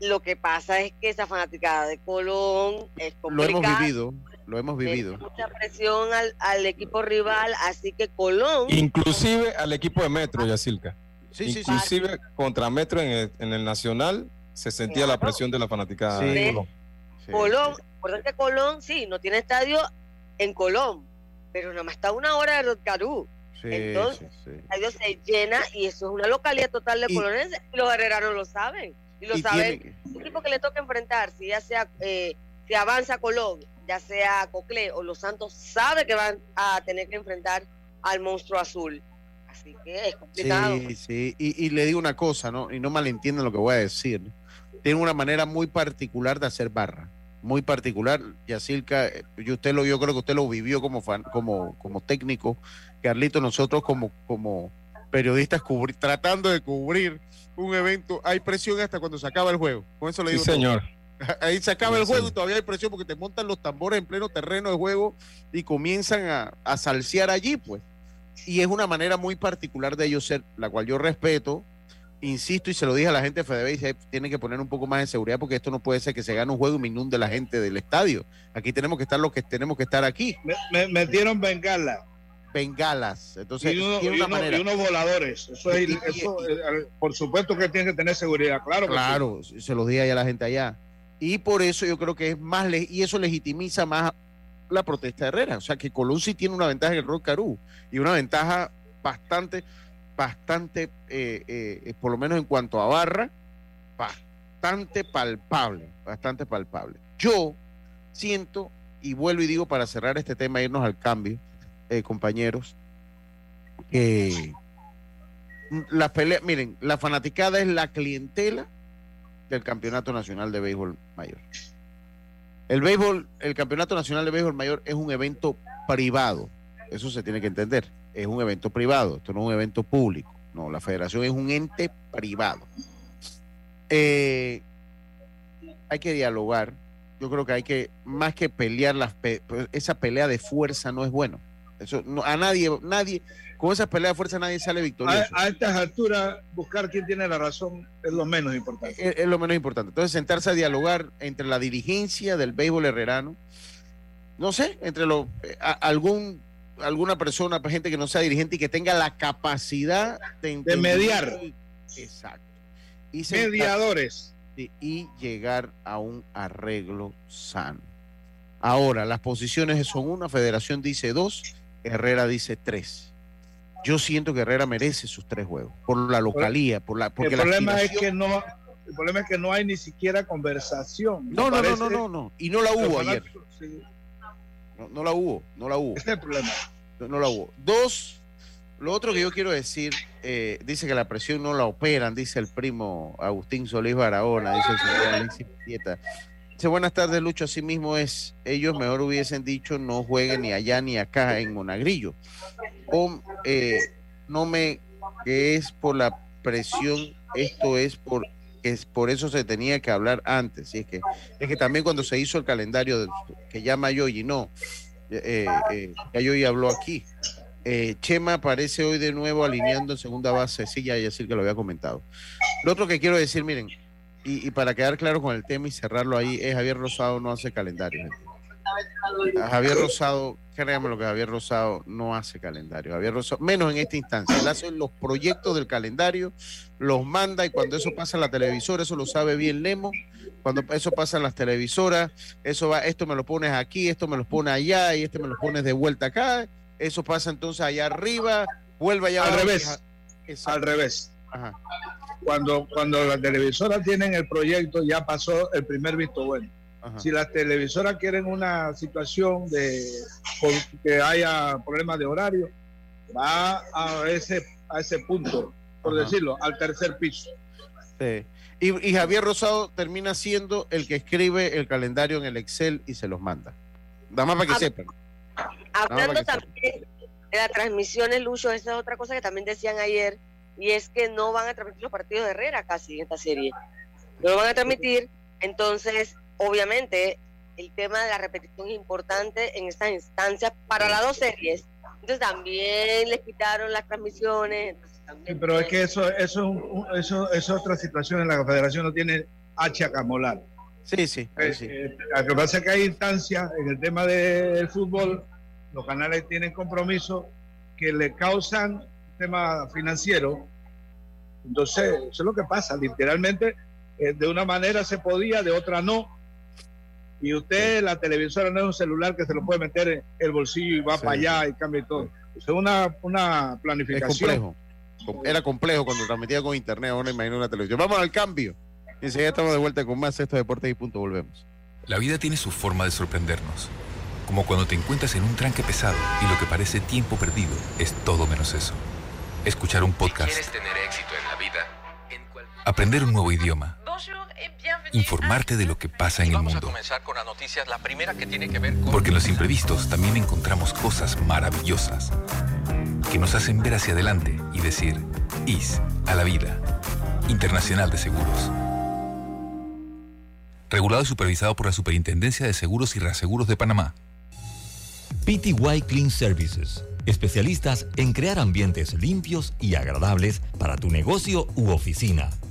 lo que pasa es que esa fanaticada de Colón es complicada. Lo hemos vivido, lo hemos vivido. mucha presión al, equipo rival, así que Colón. Inclusive al equipo de Metro, Yacilca. Sí, Inclusive contra Metro en el, Nacional se sentía la presión de la fanaticada de Colón. Colón, importante Colón, sí, no tiene estadio en Colón, pero nada más está una hora de Rotcarú. Entonces, el estadio se llena y eso es una localidad total de colonenses y los herreranos lo saben. Y lo sabe el equipo que le toca enfrentar, si ya sea eh, si avanza Colón, ya sea Cocle o Los Santos, sabe que van a tener que enfrentar al monstruo azul. Así que es complicado. Sí, sí. Y, le digo una cosa, ¿no? Y no malentiendan lo que voy a decir. Tiene una manera muy particular de hacer barra. Muy particular. Yacirca, eh, yo, usted lo, yo creo que usted lo vivió como, fan, como, como técnico. Carlito, nosotros como, como periodistas tratando de cubrir un evento, hay presión hasta cuando se acaba el juego. Con eso le digo. Sí, señor. Ahí se acaba el juego y todavía hay presión porque te montan los tambores en pleno terreno de juego y comienzan a, a salsear allí, pues y es una manera muy particular de ellos ser, la cual yo respeto, insisto y se lo dije a la gente de FedeBase, tiene que poner un poco más de seguridad porque esto no puede ser que se gane un juego y me inunde la gente del estadio. Aquí tenemos que estar los que tenemos que estar aquí. Me, metieron bengalas. Bengalas. Entonces, y, unos voladores. Eso, es, por supuesto que tiene que tener seguridad, claro. claro, se lo dije a la gente allá. Y por eso yo creo que es más, y eso legitimiza más la protesta de Herrera. O sea que Colón sí tiene una ventaja en el Rock Carú y una ventaja bastante, bastante, eh, eh, por lo menos en cuanto a barra, bastante palpable, bastante palpable. Yo siento, y vuelvo y digo para cerrar este tema, irnos al cambio, eh, compañeros, que la pelea, miren, la fanaticada es la clientela del Campeonato Nacional de Béisbol Mayor. El béisbol, el Campeonato Nacional de Béisbol Mayor es un evento privado. Eso se tiene que entender. Es un evento privado. Esto no es un evento público. No, la federación es un ente privado. Eh, hay que dialogar. Yo creo que hay que, más que pelear, las esa pelea de fuerza no es bueno. Eso no, a nadie, nadie, con esa pelea de fuerza nadie sale victorioso. A, estas alturas, buscar quién tiene la razón es lo menos importante. Es, lo menos importante. Entonces, sentarse a dialogar entre la dirigencia del béisbol herrerano, no sé, entre los, eh, algún alguna persona, gente que no sea dirigente y que tenga la capacidad de, de mediar. Exacto. Y Mediadores. y llegar a un arreglo sano. Ahora, las posiciones son una, Federación dice dos, Herrera dice tres yo siento que Herrera merece sus tres juegos por la localía, por la porque el problema es que no el problema es que no hay ni siquiera conversación. No, no, no, no, no, no, y no la hubo ayer. No, la hubo, no la hubo. Ese es el problema. No, la hubo. Dos, lo otro que yo quiero decir, eh, dice que la presión no la operan, dice el primo Agustín Solís Barahona, dice el señor Alexis Buenas tardes, Lucho. Así mismo es, ellos mejor hubiesen dicho no jueguen ni allá ni acá en Monagrillo o eh, no me que es por la presión, esto es por es por eso se tenía que hablar antes. Y es que es que también cuando se hizo el calendario que llama Yoyi, no, eh, eh, habló aquí. Eh, Chema aparece hoy de nuevo alineando en segunda base. Sí, ya decir que lo había comentado. Lo otro que quiero decir, miren, y, y, para quedar claro con el tema y cerrarlo ahí, es Javier Rosado no hace calendario. Javier Rosado, créanme lo que Javier Rosado no hace calendario. Javier Rosado, menos en esta instancia, él hace los proyectos del calendario, los manda y cuando eso pasa en la televisora, eso lo sabe bien Lemo, cuando eso pasa en las televisoras, eso va, esto me lo pones aquí, esto me lo pones allá y este me lo pones de vuelta acá, eso pasa entonces allá arriba, vuelve allá al revés. Al revés. Cuando, cuando las televisoras tienen el proyecto, ya pasó el primer visto bueno si las televisoras quieren una situación de que haya problemas de horario, va a ese, a ese punto, por decirlo, al tercer piso. Y, Javier Rosado termina siendo el que escribe el calendario en el Excel y se los manda. Nada más para que sepan. Hablando también de las transmisiones, Lucho, esa es otra cosa que también decían ayer, y es que no van a transmitir los partidos de Herrera casi en esta serie. No lo van a transmitir, entonces obviamente el tema de la repetición es importante en estas instancias para las dos series. Entonces también les quitaron las transmisiones. pero es que eso, eso, eso es otra situación en la Federación no tiene H a camolar. Sí, sí. Eh, sí. Eh, lo que pasa es que hay instancias en el tema del fútbol, los canales tienen compromisos que le causan tema financiero. Entonces, eso es lo que pasa. Literalmente, eh, de una manera se podía, de otra no y usted, la televisora no es un celular que se lo puede meter en el bolsillo y va para allá y cambia todo. Es una, una planificación. complejo. Era complejo cuando transmitía con internet, ahora imagino una televisión. Vamos al cambio. Enseguida estamos de vuelta con más Esto Deportes y Punto. Volvemos. La vida tiene su forma de sorprendernos. Como cuando te encuentras en un tranque pesado y lo que parece tiempo perdido es todo menos eso. Escuchar un podcast. tener éxito en la vida, Aprender un nuevo idioma. Informarte de lo que pasa en el mundo. Porque en los imprevistos también encontramos cosas maravillosas que nos hacen ver hacia adelante y decir, IS a la vida. Internacional de Seguros. Regulado y supervisado por la Superintendencia de Seguros y Reaseguros de Panamá. PTY Clean Services. Especialistas en crear ambientes limpios y agradables para tu negocio u oficina.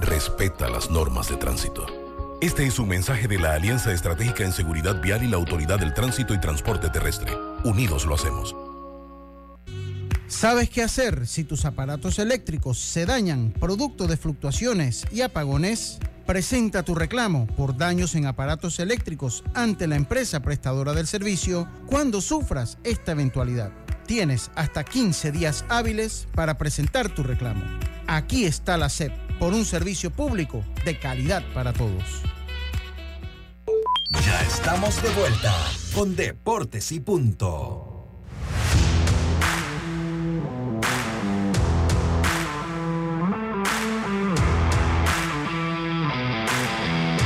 Respeta las normas de tránsito. Este es un mensaje de la Alianza Estratégica en Seguridad Vial y la Autoridad del Tránsito y Transporte Terrestre. Unidos lo hacemos. ¿Sabes qué hacer si tus aparatos eléctricos se dañan producto de fluctuaciones y apagones? Presenta tu reclamo por daños en aparatos eléctricos ante la empresa prestadora del servicio cuando sufras esta eventualidad. Tienes hasta 15 días hábiles para presentar tu reclamo. Aquí está la SEP por un servicio público de calidad para todos. Ya estamos de vuelta con Deportes y Punto.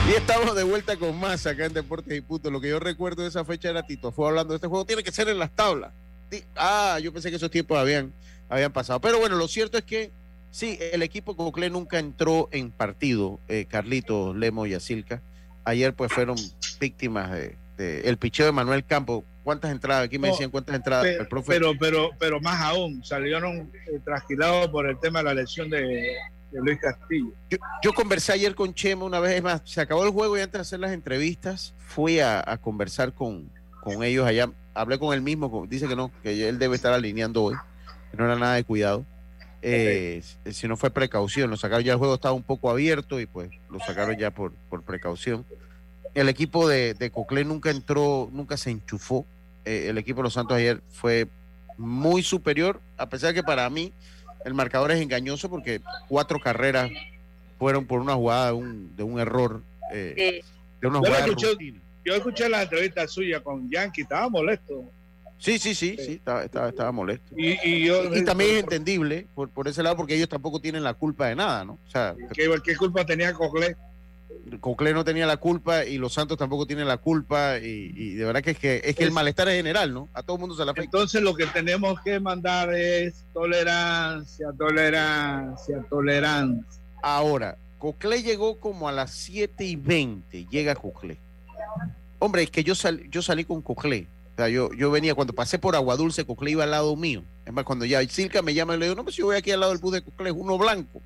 Y estamos de vuelta con más acá en Deportes y Punto. Lo que yo recuerdo de esa fecha era Tito fue hablando de este juego. Tiene que ser en las tablas. Ah, yo pensé que esos tiempos habían, habían pasado. Pero bueno, lo cierto es que sí, el equipo Cocle nunca entró en partido, eh, Carlito, Lemo y Asilca. Ayer pues fueron víctimas de, el picheo de Manuel Campo. ¿Cuántas entradas? Aquí me decían cuántas entradas. Pero, el profe... pero, pero, pero más aún, salieron eh, trasquilados por el tema de la lesión de, de Luis Castillo. Yo, conversé ayer con Chema una vez más, se acabó el juego y antes de hacer las entrevistas fui a, conversar con, con, ellos allá, hablé con él mismo, dice que no, que él debe estar alineando hoy, que no era nada de cuidado. Eh, si no fue precaución, lo sacaron ya el juego estaba un poco abierto y pues lo sacaron ya por, por precaución. El equipo de, de Coclé nunca entró, nunca se enchufó. Eh, el equipo de los Santos ayer fue muy superior, a pesar que para mí el marcador es engañoso porque cuatro carreras fueron por una jugada de un, de un error. Eh, de una jugada yo, escuché, la entrevista suya con Yankee, estaba molesto. Sí, sí, sí, sí, estaba, estaba, molesto. Y, también es entendible por, por, ese lado porque ellos tampoco tienen la culpa de nada, ¿no? O sea, ¿qué, qué culpa tenía Coclé? Coclé no tenía la culpa y los Santos tampoco tienen la culpa y, de verdad que es que es que el malestar es general, ¿no? A todo el mundo se la afecta. Entonces lo que tenemos que mandar es tolerancia, tolerancia, tolerancia. Ahora, Coclé llegó como a las 7 y 20, llega Coclé. Hombre, es que yo, yo salí con Coclé. O sea, yo, yo venía, cuando pasé por Agua Dulce, Coclé iba al lado mío. Es más, cuando ya Silca me llama le digo, no, pues yo voy aquí al lado del bus de Coclé, uno blanco.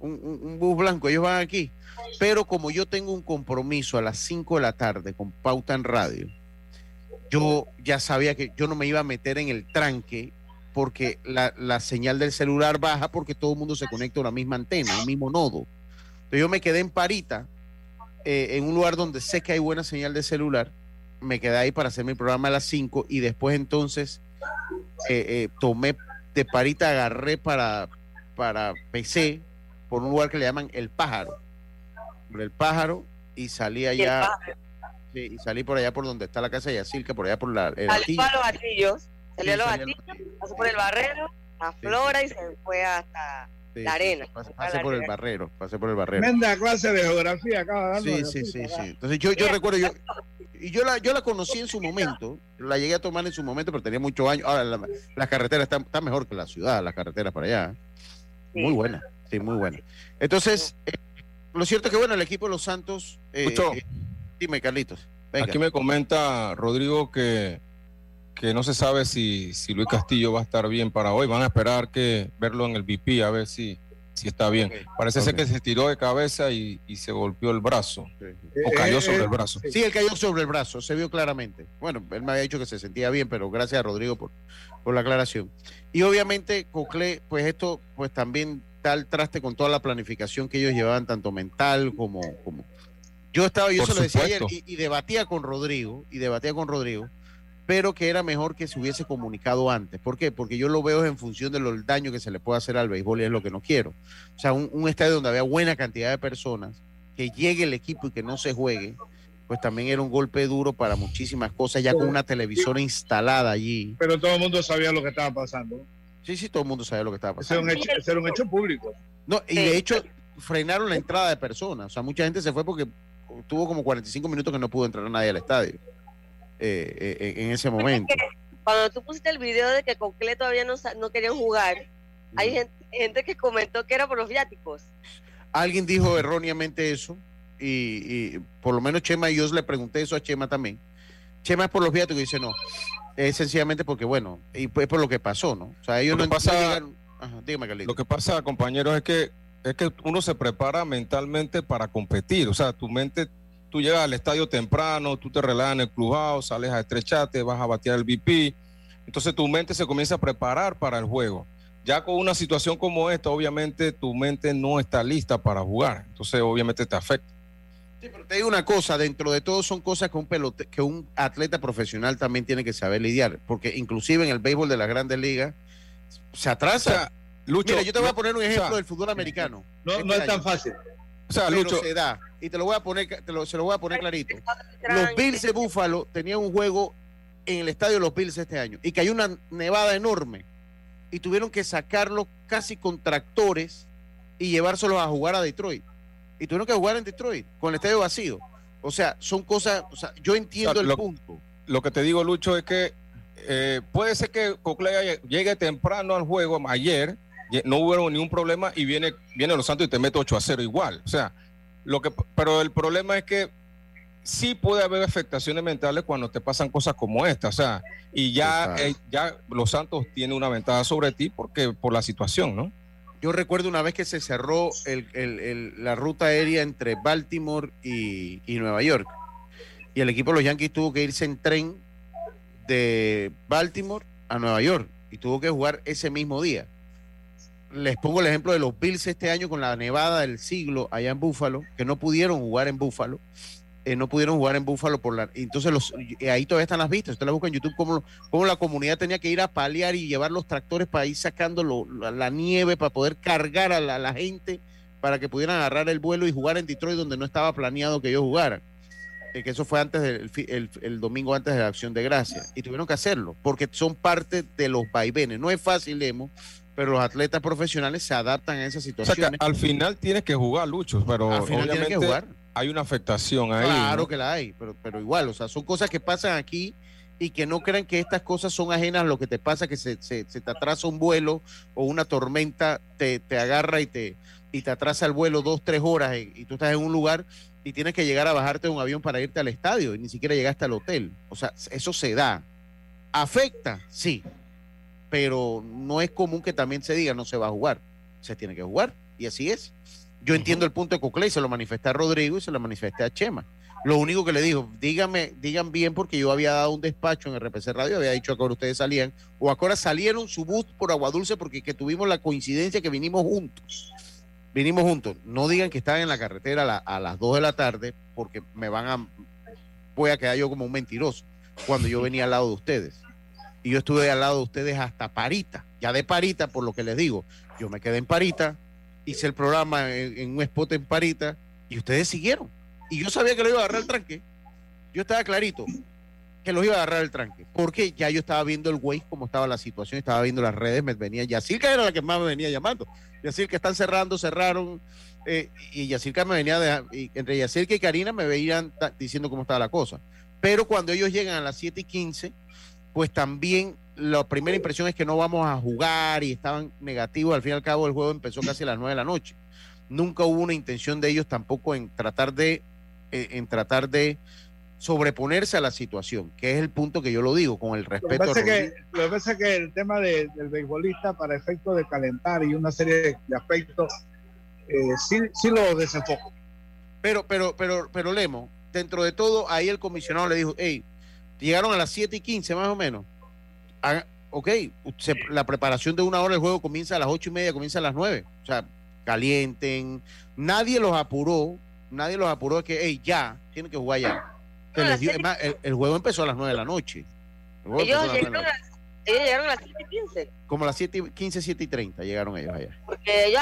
Un, un, bus blanco, ellos van aquí. Pero como yo tengo un compromiso a las 5 de la tarde con Pauta en Radio, yo ya sabía que yo no me iba a meter en el tranque porque la, señal del celular baja porque todo el mundo se conecta a la misma antena, al mismo nodo. Entonces yo me quedé en Parita, eh, en un lugar donde sé que hay buena señal de celular, me quedé ahí para hacer mi programa a las 5 y después entonces eh, eh, tomé de Parita, agarré para, para PC por un lugar que le llaman El Pájaro el pájaro y salí allá. y salí por allá por donde está la casa de Yacirca, por allá por la. El salí a los gatillos, salió a los gatillos, pasó por el barrero, a Flora y se fue hasta la arena. Pasé, por el barrero, pasé por el barrero. Tremenda clase de geografía acaba Sí, sí, sí, sí. Entonces yo, yo recuerdo, yo, y yo la, yo la conocí en su momento, la llegué a tomar en su momento, pero tenía muchos años. Ahora la, las carreteras están, está mejor que la ciudad, las carreteras para allá. Muy buena, sí, muy buena. Entonces, lo cierto es que, bueno, el equipo de los Santos. Eh, eh dime, Carlitos. Aquí me comenta Rodrigo que, que no se sabe si, si Luis Castillo va a estar bien para hoy. Van a esperar que verlo en el VP a ver si, si está bien. Parece ser que se tiró de cabeza y, se golpeó el brazo. O cayó sobre el brazo. Sí, él cayó sobre el brazo, se vio claramente. Bueno, él me había dicho que se sentía bien, pero gracias a Rodrigo por, por la aclaración. Y obviamente, Cocle, pues esto pues también da el traste con toda la planificación que ellos llevaban, tanto mental como... como... Yo estaba, yo se lo decía ayer, y, y debatía con Rodrigo, y debatía con Rodrigo, pero que era mejor que se hubiese comunicado antes. ¿Por qué? Porque yo lo veo en función del daño que se le puede hacer al béisbol y es lo que no quiero. O sea, un, estadio donde había buena cantidad de personas, que llegue el equipo y que no se juegue, pues también era un golpe duro para muchísimas cosas, ya con una televisora instalada allí. Pero todo el mundo sabía lo que estaba pasando. Sí, sí, todo el mundo sabía lo que estaba pasando. Ese era un hecho, público. No, y de hecho frenaron la entrada de personas. O sea, mucha gente se fue porque tuvo como 45 minutos que no pudo entrar nadie al estadio. Eh, eh, en ese momento. Cuando tú pusiste el video de que Cocle todavía no, no querían jugar, hay gente, que comentó que era por los viáticos. Alguien dijo erróneamente eso, y, por lo menos Chema y yo le pregunté eso a Chema también. Chema es por los viáticos y dice no. Es sencillamente porque, bueno, y es por lo que pasó, ¿no? O sea, ellos no pasa, Lo que pasa, compañeros, es que es que uno se prepara mentalmente para competir. O sea, tu mente tú llegas al estadio temprano, tú te relajas en el clubhouse, sales a estrecharte, vas a batear el VP. Entonces tu mente se comienza a preparar para el juego. Ya con una situación como esta, obviamente tu mente no está lista para jugar. Entonces obviamente te afecta. Sí, pero te digo una cosa, dentro de todo son cosas que un, pelote, que un atleta profesional también tiene que saber lidiar, porque inclusive en el béisbol de las grandes ligas se atrasa. Mira, yo te voy a poner un ejemplo del fútbol americano. No, no es tan fácil. O sea, Lucho, se da. Y te lo voy a poner, se lo voy a poner clarito. Los Bills de Buffalo tenían un juego en el estadio de los Bills este año y cayó una nevada enorme y tuvieron que sacarlo casi con tractores y llevárselos a jugar a Detroit. Y tuvieron que jugar en Detroit con el estadio vacío. O sea, son cosas, o sea, yo entiendo el punto. Lo que te digo, Lucho, es que eh, puede ser que Coclea llegue temprano al juego ayer no hubo ningún problema y viene, viene Los Santos y te mete 8 a 0 igual. O sea, lo que, pero el problema es que sí puede haber afectaciones mentales cuando te pasan cosas como esta. O sea, y ya, eh, ya Los Santos tiene una ventaja sobre ti porque por la situación, ¿no? Yo recuerdo una vez que se cerró la ruta aérea entre Baltimore y, y Nueva York. Y el equipo de los Yankees tuvo que irse en tren de Baltimore a Nueva York y tuvo que jugar ese mismo día les pongo el ejemplo de los Bills este año con la nevada del siglo allá en Búfalo, que no pudieron jugar en Búfalo. Eh, no pudieron jugar en Búfalo por la entonces ahí todavía están las vistas usted la busca en YouTube cómo, cómo la comunidad tenía que ir a paliar y llevar los tractores para ir sacando la, nieve para poder cargar a la, gente para que pudieran agarrar el vuelo y jugar en Detroit donde no estaba planeado que ellos jugaran eh, que eso fue antes del el, domingo antes de la acción de gracia y tuvieron que hacerlo porque son parte de los vaivenes no es fácil Emo pero los atletas profesionales se adaptan a esa situación. al final tienes que jugar, Lucho, pero obviamente que jugar. hay una afectación ahí. Claro que la hay, pero, pero igual, o sea, son cosas que pasan aquí y que no crean que estas cosas son ajenas a lo que te pasa, que se, se, te atrasa un vuelo o una tormenta te, te, agarra y te, y te atrasa el vuelo dos, tres horas y, y, tú estás en un lugar y tienes que llegar a bajarte de un avión para irte al estadio y ni siquiera llegaste al hotel. O sea, eso se da. ¿Afecta? Sí, pero no es común que también se diga no se va a jugar, se tiene que jugar y así es. Yo entiendo el punto de Coclé, se lo manifesté a Rodrigo y se lo manifesté a Chema. Lo único que le dijo, díganme, digan bien, porque yo había dado un despacho en RPC Radio, había dicho que ahora ustedes salían, o ahora salieron su bus por Agua Dulce porque que tuvimos la coincidencia que vinimos juntos. Vinimos juntos. No digan que estaban en la carretera a, las 2 de la tarde, porque me van a. Voy a quedar yo como un mentiroso cuando yo venía al lado de ustedes y yo estuve al lado de ustedes hasta Parita, ya de Parita, por lo que les digo, yo me quedé en Parita, hice el programa en, un spot en Parita y ustedes siguieron. Y yo sabía que lo iba a agarrar el tranque. Yo estaba clarito que los iba a agarrar el tranque, porque ya yo estaba viendo el Waze, cómo estaba la situación, estaba viendo las redes, me venía Yacirca era la que más me venía llamando. Yacirca están cerrando, cerraron, eh, y Yacirca me venía de, y entre Yacirca y Karina me veían diciendo cómo estaba la cosa. Pero cuando ellos llegan a las 7 y 15, pues también la primera impresión es que no vamos a jugar y estaban negativos. Al fin y al cabo, el juego empezó casi a las 9 de la noche. nunca hubo una intención de ellos tampoco en tratar de, eh, en tratar de sobreponerse a la situación, que es el punto que yo lo digo, con el respeto. Lo que pasa, que, lo que, pasa que el tema de, del beisbolista para efectos de calentar y una serie de aspectos, eh, sí, sí lo desenfoca. Pero, pero, pero, pero Lemo, dentro de todo, ahí el comisionado le dijo, hey, llegaron a las 7 y 15 más o menos. Ah, ok, la preparación de una hora del juego comienza a las ocho y media, comienza a las 9. O sea, calienten. Nadie los apuró, nadie los apuró de que, hey, ya, tienen que jugar ya el, juego empezó a las 9 de la noche. Ellos llegaron, a, las 7 y 15. Como a las 7 y 15, 7 y 30 llegaron ellos allá. Porque ellos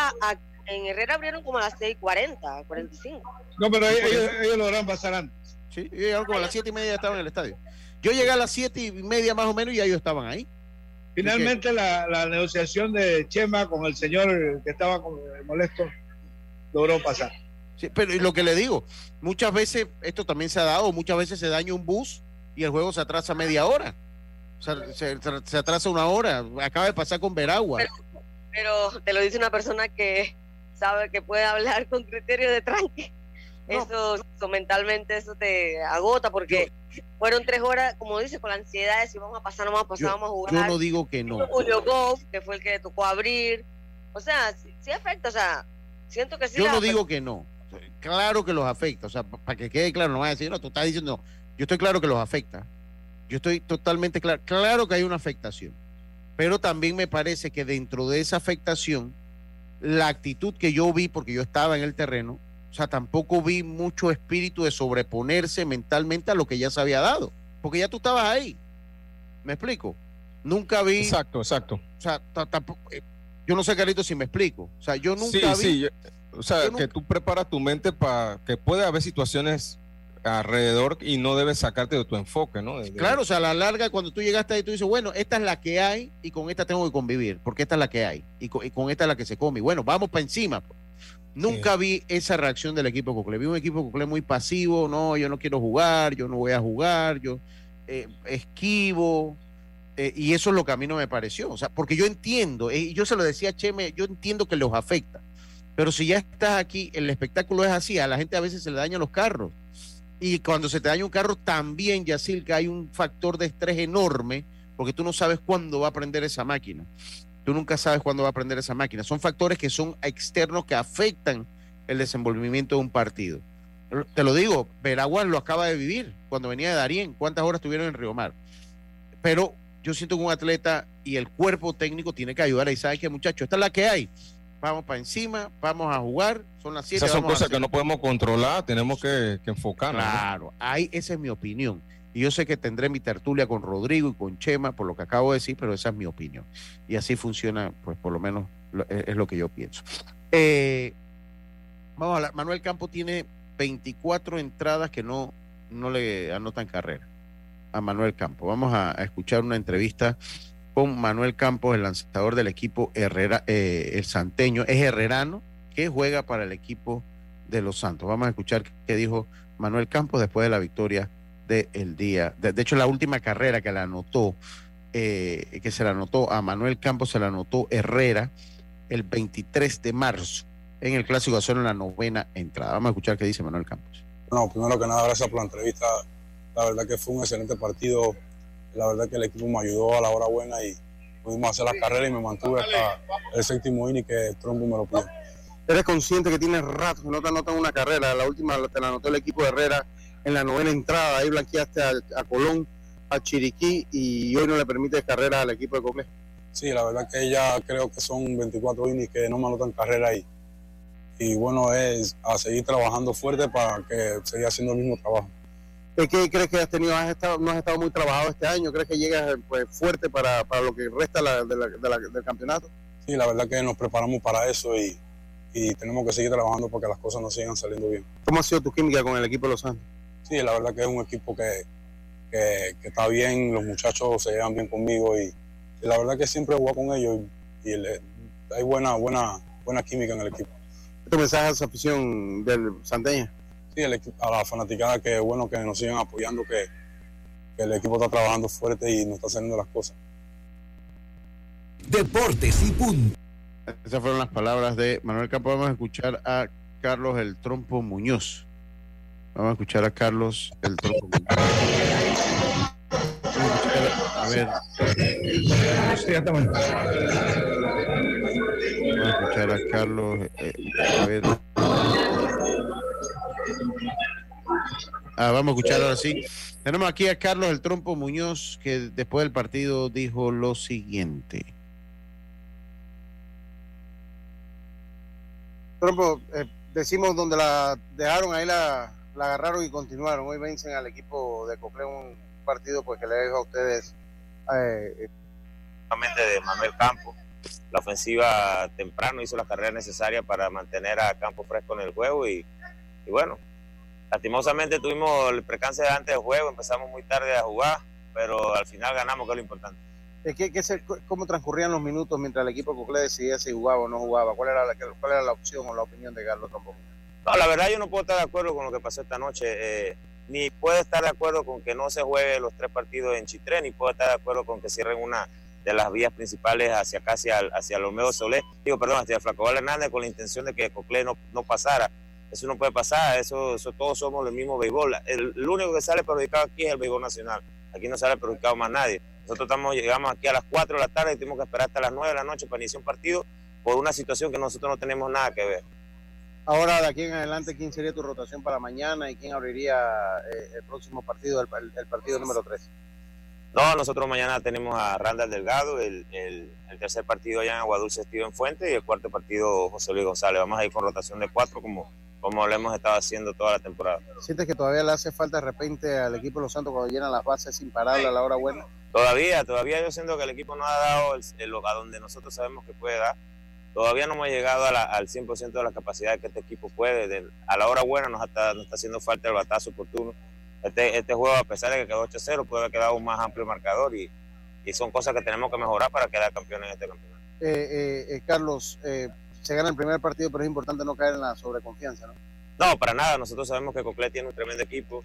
en Herrera abrieron como a las 6 y 40, 45. No, pero ellos, ellos, lograron pasar antes. Sí, ellos llegaron como a las 7 y media estaban en el estadio. Yo llegué a las 7 y media más o menos y ya ellos estaban ahí. Finalmente la, la, negociación de Chema con el señor que estaba molesto logró pasar pero lo que le digo, muchas veces esto también se ha dado, muchas veces se daña un bus y el juego se atrasa media hora. O sea, se, atrasa una hora. Acaba de pasar con Veragua. Pero, te lo dice una persona que sabe que puede hablar con criterio de tranque. Eso, mentalmente eso te agota porque fueron tres horas, como dices, con la ansiedad de si vamos a pasar, no vamos a pasar, vamos a jugar. Yo no digo que no. Julio Goff, que fue el que tocó abrir. O sea, sí, afecta, o sea, siento que sí. Yo no digo que no claro que los afecta. O sea, para que quede claro, no va a decir, no, tú estás diciendo, yo estoy claro que los afecta. Yo estoy totalmente claro. Claro que hay una afectación. Pero también me parece que dentro de esa afectación, la actitud que yo vi, porque yo estaba en el terreno, o sea, tampoco vi mucho espíritu de sobreponerse mentalmente a lo que ya se había dado. Porque ya tú estabas ahí. ¿Me explico? Nunca vi. Exacto, exacto. O sea, eh, yo no sé, Carlito, si me explico. O sea, yo nunca vi. Sí, o sea, que tú preparas tu mente para que puede haber situaciones alrededor y no debes sacarte de tu enfoque, ¿no? claro, o sea, a la larga, cuando tú llegaste ahí, tú dices, bueno, esta es la que hay y con esta tengo que convivir, porque esta es la que hay y con, esta es la que se come. Y bueno, vamos para encima. Pues. Nunca vi esa reacción del equipo Cocle. Vi un equipo Cocle muy pasivo, no, yo no quiero jugar, yo no voy a jugar, yo eh, esquivo. Eh, y eso es lo que a mí no me pareció. O sea, porque yo entiendo, y yo se lo decía a Cheme, yo entiendo que los afecta pero si ya estás aquí, el espectáculo es así, a la gente a veces se le dañan los carros. Y cuando se te daña un carro, también, Yacil, hay un factor de estrés enorme, porque tú no sabes cuándo va a prender esa máquina. Tú nunca sabes cuándo va a prender esa máquina. Son factores que son externos que afectan el desenvolvimiento de un partido. Te lo digo, Veraguas lo acaba de vivir cuando venía de Darien. ¿Cuántas horas estuvieron en Río Mar? Pero yo siento que un atleta y el cuerpo técnico tiene que ayudar. Y sabes que, muchachos, esta es la que hay vamos para encima, vamos a jugar, son las 7. Esas son cosas que no podemos controlar, tenemos que, que enfocarnos. Claro, ahí esa es mi opinión. Y yo sé que tendré mi tertulia con Rodrigo y con Chema por lo que acabo de decir, pero esa es mi opinión. Y así funciona, pues por lo menos es, lo que yo pienso. Eh, vamos a hablar, Manuel Campo tiene 24 entradas que no, no le anotan carrera a Manuel Campo. Vamos a escuchar una entrevista con Manuel Campos, el lanzador del equipo Herrera, eh, el santeño, es herrerano, que juega para el equipo de los Santos. Vamos a escuchar qué dijo Manuel Campos después de la victoria del día. De, hecho, la última carrera que la anotó, eh, que se la anotó a Manuel Campos, se la anotó Herrera el 23 de marzo en el Clásico Azul en la novena entrada. Vamos a escuchar qué dice Manuel Campos. No, primero que nada, gracias por la entrevista. La verdad que fue un excelente partido la verdad que el equipo me ayudó a la hora buena y pudimos hacer la carrera y me mantuve hasta el séptimo inning que Trombo me lo pidió. ¿Eres consciente que tienes rato que no te anotan una carrera? La última te la anotó el equipo de Herrera en la novena entrada. Ahí blanqueaste a, Colón, a Chiriquí y hoy no le permite carrera al equipo de Cocle. Sí, la verdad que ya creo que son 24 innings que no me anotan carrera ahí. Y bueno, es a seguir trabajando fuerte para que siga haciendo el mismo trabajo. ¿Qué crees que has tenido? Has estado, no has estado muy trabajado este año. ¿Crees que llegas pues, fuerte para, para, lo que resta del campeonato? Sí, la verdad que nos preparamos para eso y, y, tenemos que seguir trabajando para que las cosas nos sigan saliendo bien. ¿Cómo ha sido tu química con el equipo de Los Santos? Sí, la verdad que es un equipo que, que, está bien, los muchachos se llevan bien conmigo y, la verdad que siempre juego con ellos y, hay buena, buena, buena química en el equipo. ¿Qué mensaje a esa afición del Santeña? sí, a la fanaticada que bueno que nos sigan apoyando, que, el equipo está trabajando fuerte y nos está saliendo las cosas. Deportes y punto. Esas fueron las palabras de Manuel Campos. Vamos a escuchar a Carlos el Trompo Muñoz. Vamos a escuchar a Carlos el Trompo Muñoz. A, ver. Vamos a escuchar a Carlos. Eh, a ver. Ah, vamos a escuchar ahora sí. Tenemos aquí a Carlos el Trompo Muñoz, que después del partido dijo lo siguiente. Trompo, eh, decimos donde la dejaron ahí la, la agarraron y continuaron. Hoy vencen al equipo de Cocle un partido pues que le dejo a ustedes eh, de Manuel Campo. La ofensiva temprano hizo la carrera necesaria para mantener a Campo fresco en el juego y, y bueno, lastimosamente tuvimos el percance antes del juego, empezamos muy tarde a jugar, pero al final ganamos, que es lo importante. ¿Qué, qué, ¿Cómo transcurrían los minutos mientras el equipo Cocle decidía si jugaba o no jugaba? ¿Cuál era la, cuál era la opción o la opinión de Carlos Campo? No, la verdad yo no puedo estar de acuerdo con lo que pasó esta noche. Eh, ni puedo estar de acuerdo con que no se juegue los tres partidos en Chitré, ni puedo estar de acuerdo con que cierren una de las vías principales hacia acá, hacia, hacia Olmedo Solé, digo, perdón, hacia Flacobal Hernández con la intención de que Cocle no, no pasara. Eso no puede pasar, eso, eso todos somos del mismo béisbol. El, único que sale perjudicado aquí es el béisbol nacional. Aquí no sale perjudicado más nadie. Nosotros estamos, llegamos aquí a las 4 de la tarde y tenemos que esperar hasta las 9 de la noche para iniciar un partido por una situación que nosotros no tenemos nada que ver. Ahora, de aquí en adelante, ¿quién sería tu rotación para mañana y quién abriría eh, el próximo partido, el, partido número 3? No, nosotros mañana tenemos a Randall Delgado, el, tercer partido allá en Aguadulce en Fuente y el cuarto partido José Luis González. Vamos a ir con rotación de cuatro como como lo hemos estado haciendo toda la temporada. ¿Sientes que todavía le hace falta de repente al equipo de Los Santos cuando llenan las bases imparable a la hora buena? Todavía, todavía yo siento que el equipo no ha dado el, a donde nosotros sabemos que puede dar. Todavía no hemos llegado al 100% de la capacidad que este equipo puede. a la hora buena nos está, nos está haciendo falta el batazo oportuno. Este, este juego, a pesar de que quedó 8-0, puede haber quedado un más amplio marcador y, y, son cosas que tenemos que mejorar para quedar campeones en este campeonato. Eh, eh, eh Carlos, eh, se gana el primer partido, pero es importante no caer en la sobreconfianza, ¿no? No, para nada. Nosotros sabemos que Coclet tiene un tremendo equipo.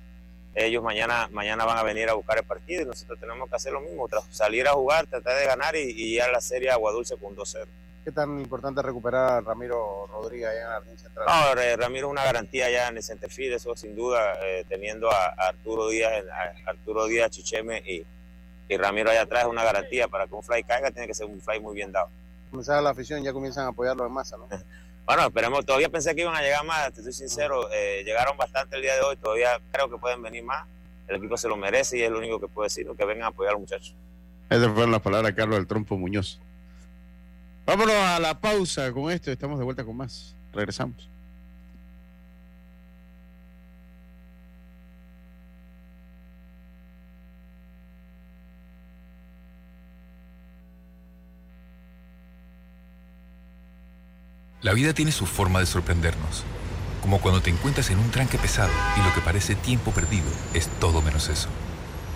Ellos mañana, mañana van a venir a buscar el partido y nosotros tenemos que hacer lo mismo, salir a jugar, tratar de ganar y, y a la serie Aguadulce con 2-0. ¿Qué tan importante recuperar a Ramiro Rodríguez allá en la Jardín Central? No, Ramiro es una garantía allá en el centerfield, eso sin duda, eh, teniendo a, Arturo Díaz, a Arturo Díaz, Chicheme y, y Ramiro allá atrás es una garantía. Para que un fly caiga tiene que ser un fly muy bien dado comenzar la afición, ya comienzan a apoyarlo en masa, ¿no? *laughs* bueno, esperemos, todavía pensé que iban a llegar más, te soy sincero, eh, llegaron bastante el día de hoy, todavía creo que pueden venir más, el equipo se lo merece y es lo único que puedo decir, que vengan a apoyar a los muchachos. Esas fueron las palabras de Carlos del Trompo Muñoz. Vámonos a la pausa con esto, estamos de vuelta con más. Regresamos. La vida tiene su forma de sorprendernos, como cuando te encuentras en un tranque pesado y lo que parece tiempo perdido es todo menos eso.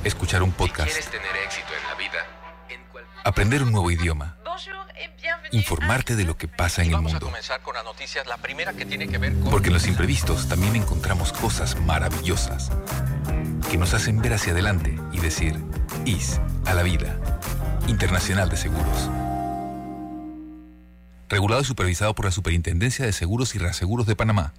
Escuchar un podcast. tener éxito en la vida, aprender un nuevo idioma, informarte de lo que pasa en el mundo. Porque en los imprevistos también encontramos cosas maravillosas que nos hacen ver hacia adelante y decir, IS a la vida. Internacional de Seguros regulado y supervisado por la Superintendencia de Seguros y Reaseguros de Panamá.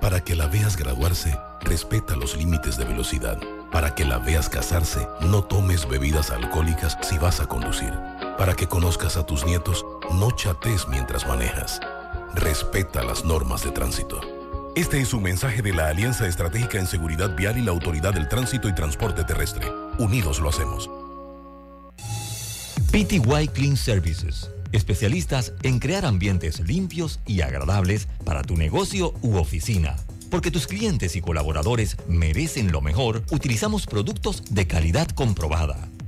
Para que la veas graduarse, respeta los límites de velocidad. Para que la veas casarse, no tomes bebidas alcohólicas si vas a conducir. Para que conozcas a tus nietos, no chates mientras manejas. Respeta las normas de tránsito. Este es un mensaje de la Alianza Estratégica en Seguridad Vial y la Autoridad del Tránsito y Transporte Terrestre. Unidos lo hacemos. PTY Clean Services especialistas en crear ambientes limpios y agradables para tu negocio u oficina. Porque tus clientes y colaboradores merecen lo mejor, utilizamos productos de calidad comprobada.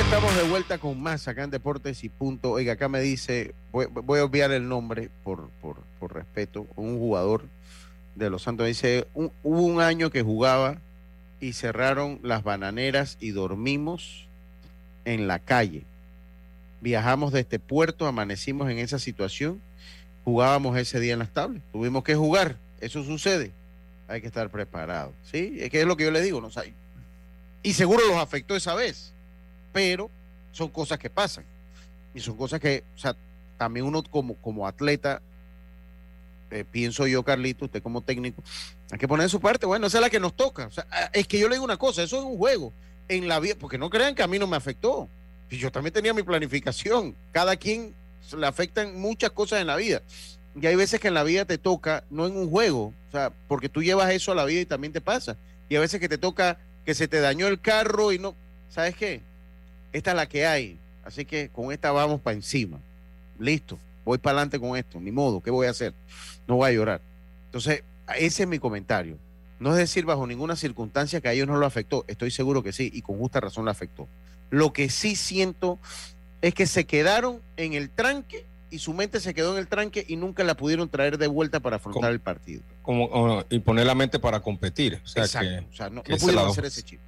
Estamos de vuelta con más acá en Deportes y Punto. Oiga, acá me dice, voy, a obviar el nombre por, por, respeto, un jugador de Los Santos dice, hubo un año que jugaba y cerraron las bananeras y dormimos en la calle. Viajamos de este puerto, amanecimos en esa situación, jugábamos ese día en las tablas, tuvimos que jugar, eso sucede, hay que estar preparado, ¿sí? Es que es lo que yo le digo, no sé. Y seguro los afectó esa vez pero son cosas que pasan. Y son cosas que, o sea, también uno como, como atleta, eh, pienso yo, Carlito, usted como técnico, hay que poner su parte. Bueno, esa es la que nos toca. O sea, ah, es que yo le digo una cosa, eso es un juego en la vida, porque no crean que a mí no me afectó. Yo también tenía mi planificación. Cada quien le afectan muchas cosas en la vida. Y hay veces que en la vida te toca, no en un juego, o sea, porque tú llevas eso a la vida y también te pasa. Y a veces que te toca que se te dañó el carro y no, ¿sabes qué? Esta es la que hay, así que con esta vamos para encima. Listo, voy para adelante con esto, ni modo, ¿qué voy a hacer? No voy a llorar. Entonces, ese es mi comentario. No es decir bajo ninguna circunstancia que a ellos no lo afectó, estoy seguro que sí, y con justa razón lo afectó. Lo que sí siento es que se quedaron en el tranque y su mente se quedó en el tranque y nunca la pudieron traer de vuelta para afrontar el partido. Como, y poner la mente para competir. O sea, Exacto. o sea, no, no pudieron hacer ese chip.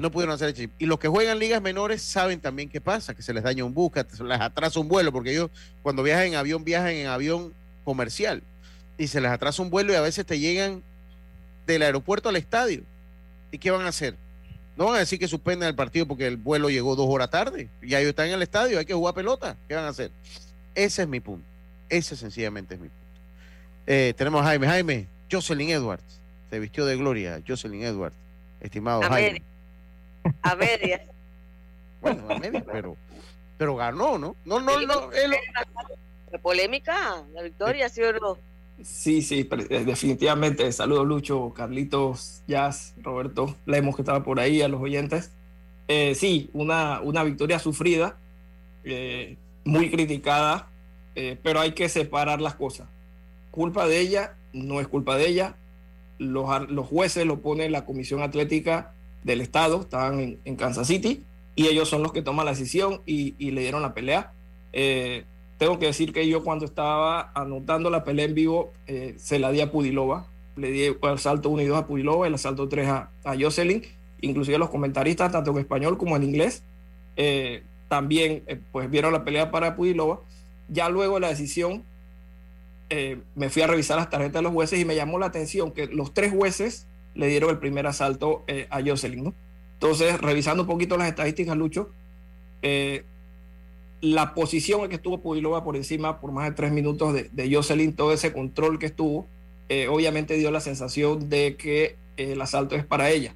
No pudieron hacer el chip. Y los que juegan ligas menores saben también qué pasa, que se les daña un bus, que se les atrasa un vuelo, porque ellos cuando viajan en avión, viajan en avión comercial. Y se les atrasa un vuelo y a veces te llegan del aeropuerto al estadio. ¿Y qué van a hacer? No van a decir que suspenden el partido porque el vuelo llegó dos horas tarde. Y ellos están en el estadio, hay que jugar pelota. ¿Qué van a hacer? Ese es mi punto. Ese sencillamente es mi punto. Eh, tenemos a Jaime. Jaime, Jocelyn Edwards. Se vistió de gloria, Jocelyn Edwards. Estimado Jaime. A medias. bueno, a medias, pero, pero ganó, ¿no? No, no, no. La polémica, la victoria, ¿sí o no? Sí, sí, eh, definitivamente. Saludos, Lucho, Carlitos, Jazz, Roberto Lemos, que estaba por ahí, a los oyentes. Eh, sí, una, una victoria sufrida, eh, muy criticada, pero hay que separar las cosas. Culpa de ella, no es culpa de ella. Los, los jueces lo pone la Comisión Atlética del Estado, estaban en, Kansas City, y ellos son los que toman la decisión y, le dieron la pelea. Eh, tengo que decir que yo cuando estaba anotando la pelea en vivo, eh, se la di a Pudilova, le di el asalto 1 y 2 a Pudilova, el asalto 3 a, a Jocelyn, inclusive los comentaristas, tanto en español como en inglés, eh, también pues vieron la pelea para Pudilova. Ya luego la decisión, me fui a revisar las tarjetas de los jueces y me llamó la atención que los tres jueces le dieron el primer asalto eh, a Jocelyn. Entonces, revisando un poquito las estadísticas, Lucho, eh, la posición en que estuvo Pudilova por encima por más de tres minutos de, Jocelyn, todo ese control que estuvo, eh, obviamente dio la sensación de que el asalto es para ella.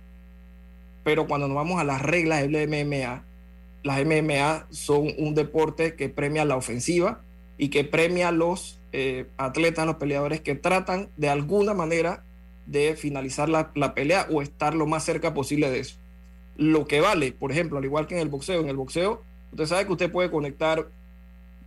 Pero cuando nos vamos a las reglas del MMA, las MMA son un deporte que premia la ofensiva y que premia a los atletas, los peleadores que tratan de alguna manera de finalizar la, pelea o estar lo más cerca posible de eso. Lo que vale, por ejemplo, al igual que en el boxeo, en el boxeo, usted sabe que usted puede conectar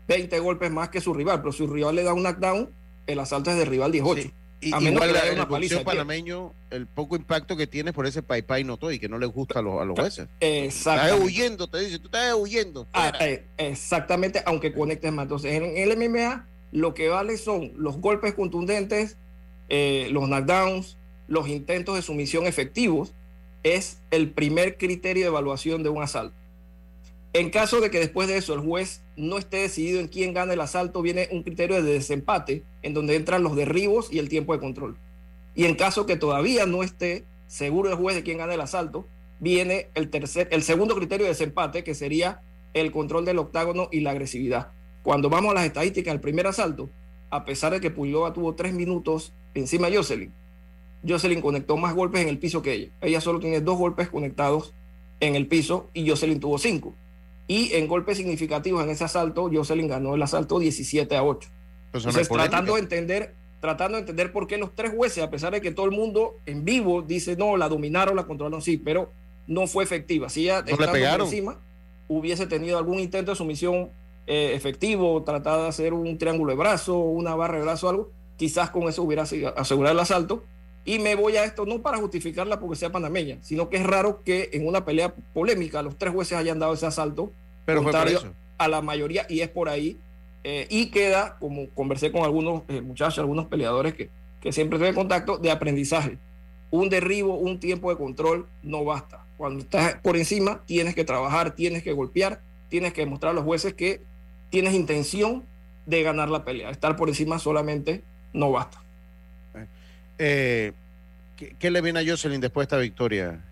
20 golpes más que su rival, pero si su rival le da un knockdown, el asalto es de rival 18. Y, a menos igual que el boxeo panameño, el poco impacto que tiene por ese pai pai noto y que no le gusta a los, a los jueces. Estás huyendo, te dice, tú estás huyendo. Ah, eh, exactamente, aunque conectes más. Entonces, en el MMA, lo que vale son los golpes contundentes, eh, los knockdowns, los intentos de sumisión efectivos, es el primer criterio de evaluación de un asalto. En caso de que después de eso el juez no esté decidido en quién gana el asalto, viene un criterio de desempate en donde entran los derribos y el tiempo de control. Y en caso que todavía no esté seguro el juez de quién gana el asalto, viene el tercer, el segundo criterio de desempate que sería el control del octágono y la agresividad. Cuando vamos a las estadísticas del primer asalto, a pesar de que Pulloa tuvo tres minutos encima de Jocelyn, Jocelyn conectó más golpes en el piso que ella. Ella solo tiene dos golpes conectados en el piso y Jocelyn tuvo cinco. Y en golpes significativos en ese asalto, Jocelyn ganó el asalto 17 a 8. Entonces, tratando de entender tratando de entender por qué los tres jueces, a pesar de que todo el mundo en vivo dice no, la dominaron, la controlaron, sí, pero no fue efectiva. Si ella no encima hubiese tenido algún intento de sumisión eh, efectivo, tratado de hacer un triángulo de brazo, una barra de brazo, algo, quizás con eso hubiera asegurado el asalto. Y me voy a esto no para justificarla porque sea panameña, sino que es raro que en una pelea polémica los tres jueces hayan dado ese asalto pero contrario a la mayoría y es por ahí eh, y queda, como conversé con algunos eh, muchachos, algunos peleadores que, que siempre estoy en contacto, de aprendizaje. Un derribo, un tiempo de control no basta. Cuando estás por encima, tienes que trabajar, tienes que golpear, tienes que demostrar a los jueces que tienes intención de ganar la pelea. Estar por encima solamente no basta. Eh, ¿qué, le viene a Jocelyn después de esta victoria?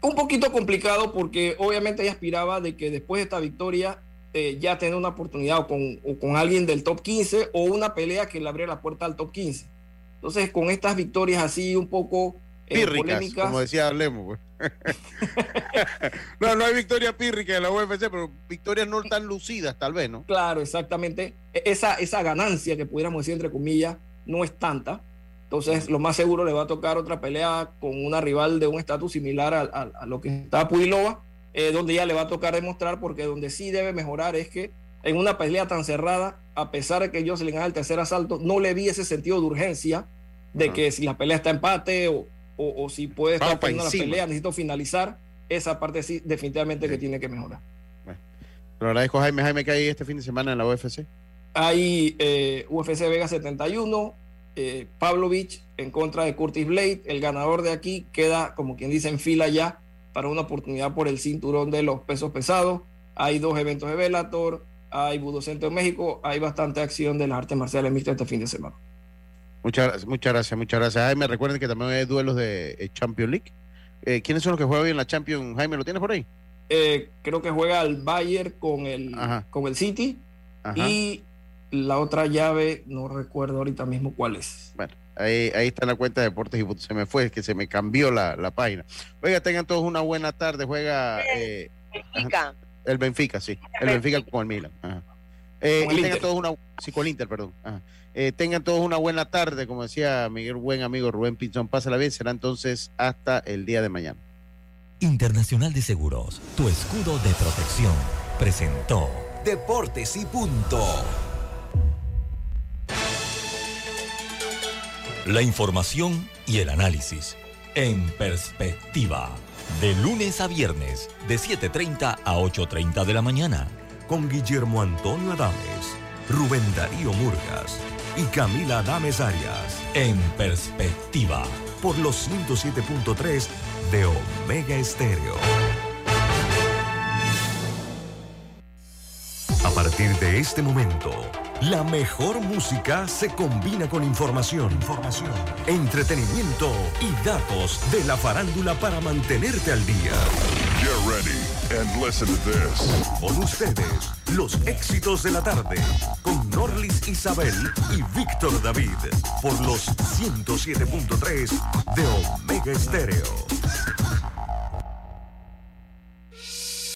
Un poquito complicado porque obviamente ella aspiraba de que después de esta victoria eh, ya tener una oportunidad con, con alguien del top 15 o una pelea que le abriera la puerta al top 15. Entonces, con estas victorias así un poco polémicas, como decía Lemo. Pues. *laughs* no, no hay victoria pírrica en la UFC, pero victorias no tan lucidas, tal vez, ¿no? Claro, exactamente. E, esa, esa ganancia que pudiéramos decir, entre comillas, no es tanta. Entonces, lo más seguro le va a tocar otra pelea con una rival de un estatus similar a, a, lo que está Pudilova eh, donde ya le va a tocar demostrar, porque donde sí debe mejorar es que en una pelea tan cerrada, a pesar de que yo se le el tercer asalto, no le vi ese sentido de urgencia de que si la pelea está empate o, o, si puede estar perdiendo la pelea, necesito finalizar. Esa parte sí, definitivamente que tiene que mejorar. Bueno, lo agradezco, Jaime. Jaime, ¿qué hay este fin de semana en la UFC? Hay eh, UFC Vega 71, eh, Pavlovich en contra de Curtis Blade. El ganador de aquí queda, como quien dice, en fila ya para una oportunidad por el cinturón de los pesos pesados. Hay dos eventos de Velator, hay Budo Centro en México, hay bastante acción de las artes marciales mixtas este fin de semana. Muchas, muchas gracias, muchas gracias. Jaime, recuerden que también hay duelos de eh, Champions League. Eh, ¿Quiénes son los que juegan hoy en la Champions? Jaime, ¿lo tienes por ahí? Eh, creo que juega el Bayern con el, con el City y la otra llave, no recuerdo ahorita mismo cuál es. Bueno, Ahí, ahí está la cuenta de Deportes y se me fue, que se me cambió la, la página. Oiga, tengan todos una buena tarde. Juega eh, Benfica. el Benfica, sí. El Benfica con el Milan. Eh, y tengan todos una, sí, con el Inter, perdón. Eh, tengan todos una buena tarde, como decía Miguel, buen amigo Rubén Pinzón. Pásala bien, será entonces hasta el día de mañana. Internacional de Seguros, tu escudo de protección, presentó Deportes y Punto. La información y el análisis. En perspectiva. De lunes a viernes, de 7.30 a 8.30 de la mañana. Con Guillermo Antonio Adames, Rubén Darío Murgas y Camila Adames Arias. En perspectiva. Por los 107.3 de Omega Estéreo. A partir de este momento la mejor música se combina con información, información, entretenimiento y datos de la farándula para mantenerte al día. Get ready and listen to this. Con ustedes, los éxitos de la tarde con Norlis Isabel y Víctor David por los 107.3 de Omega Estéreo.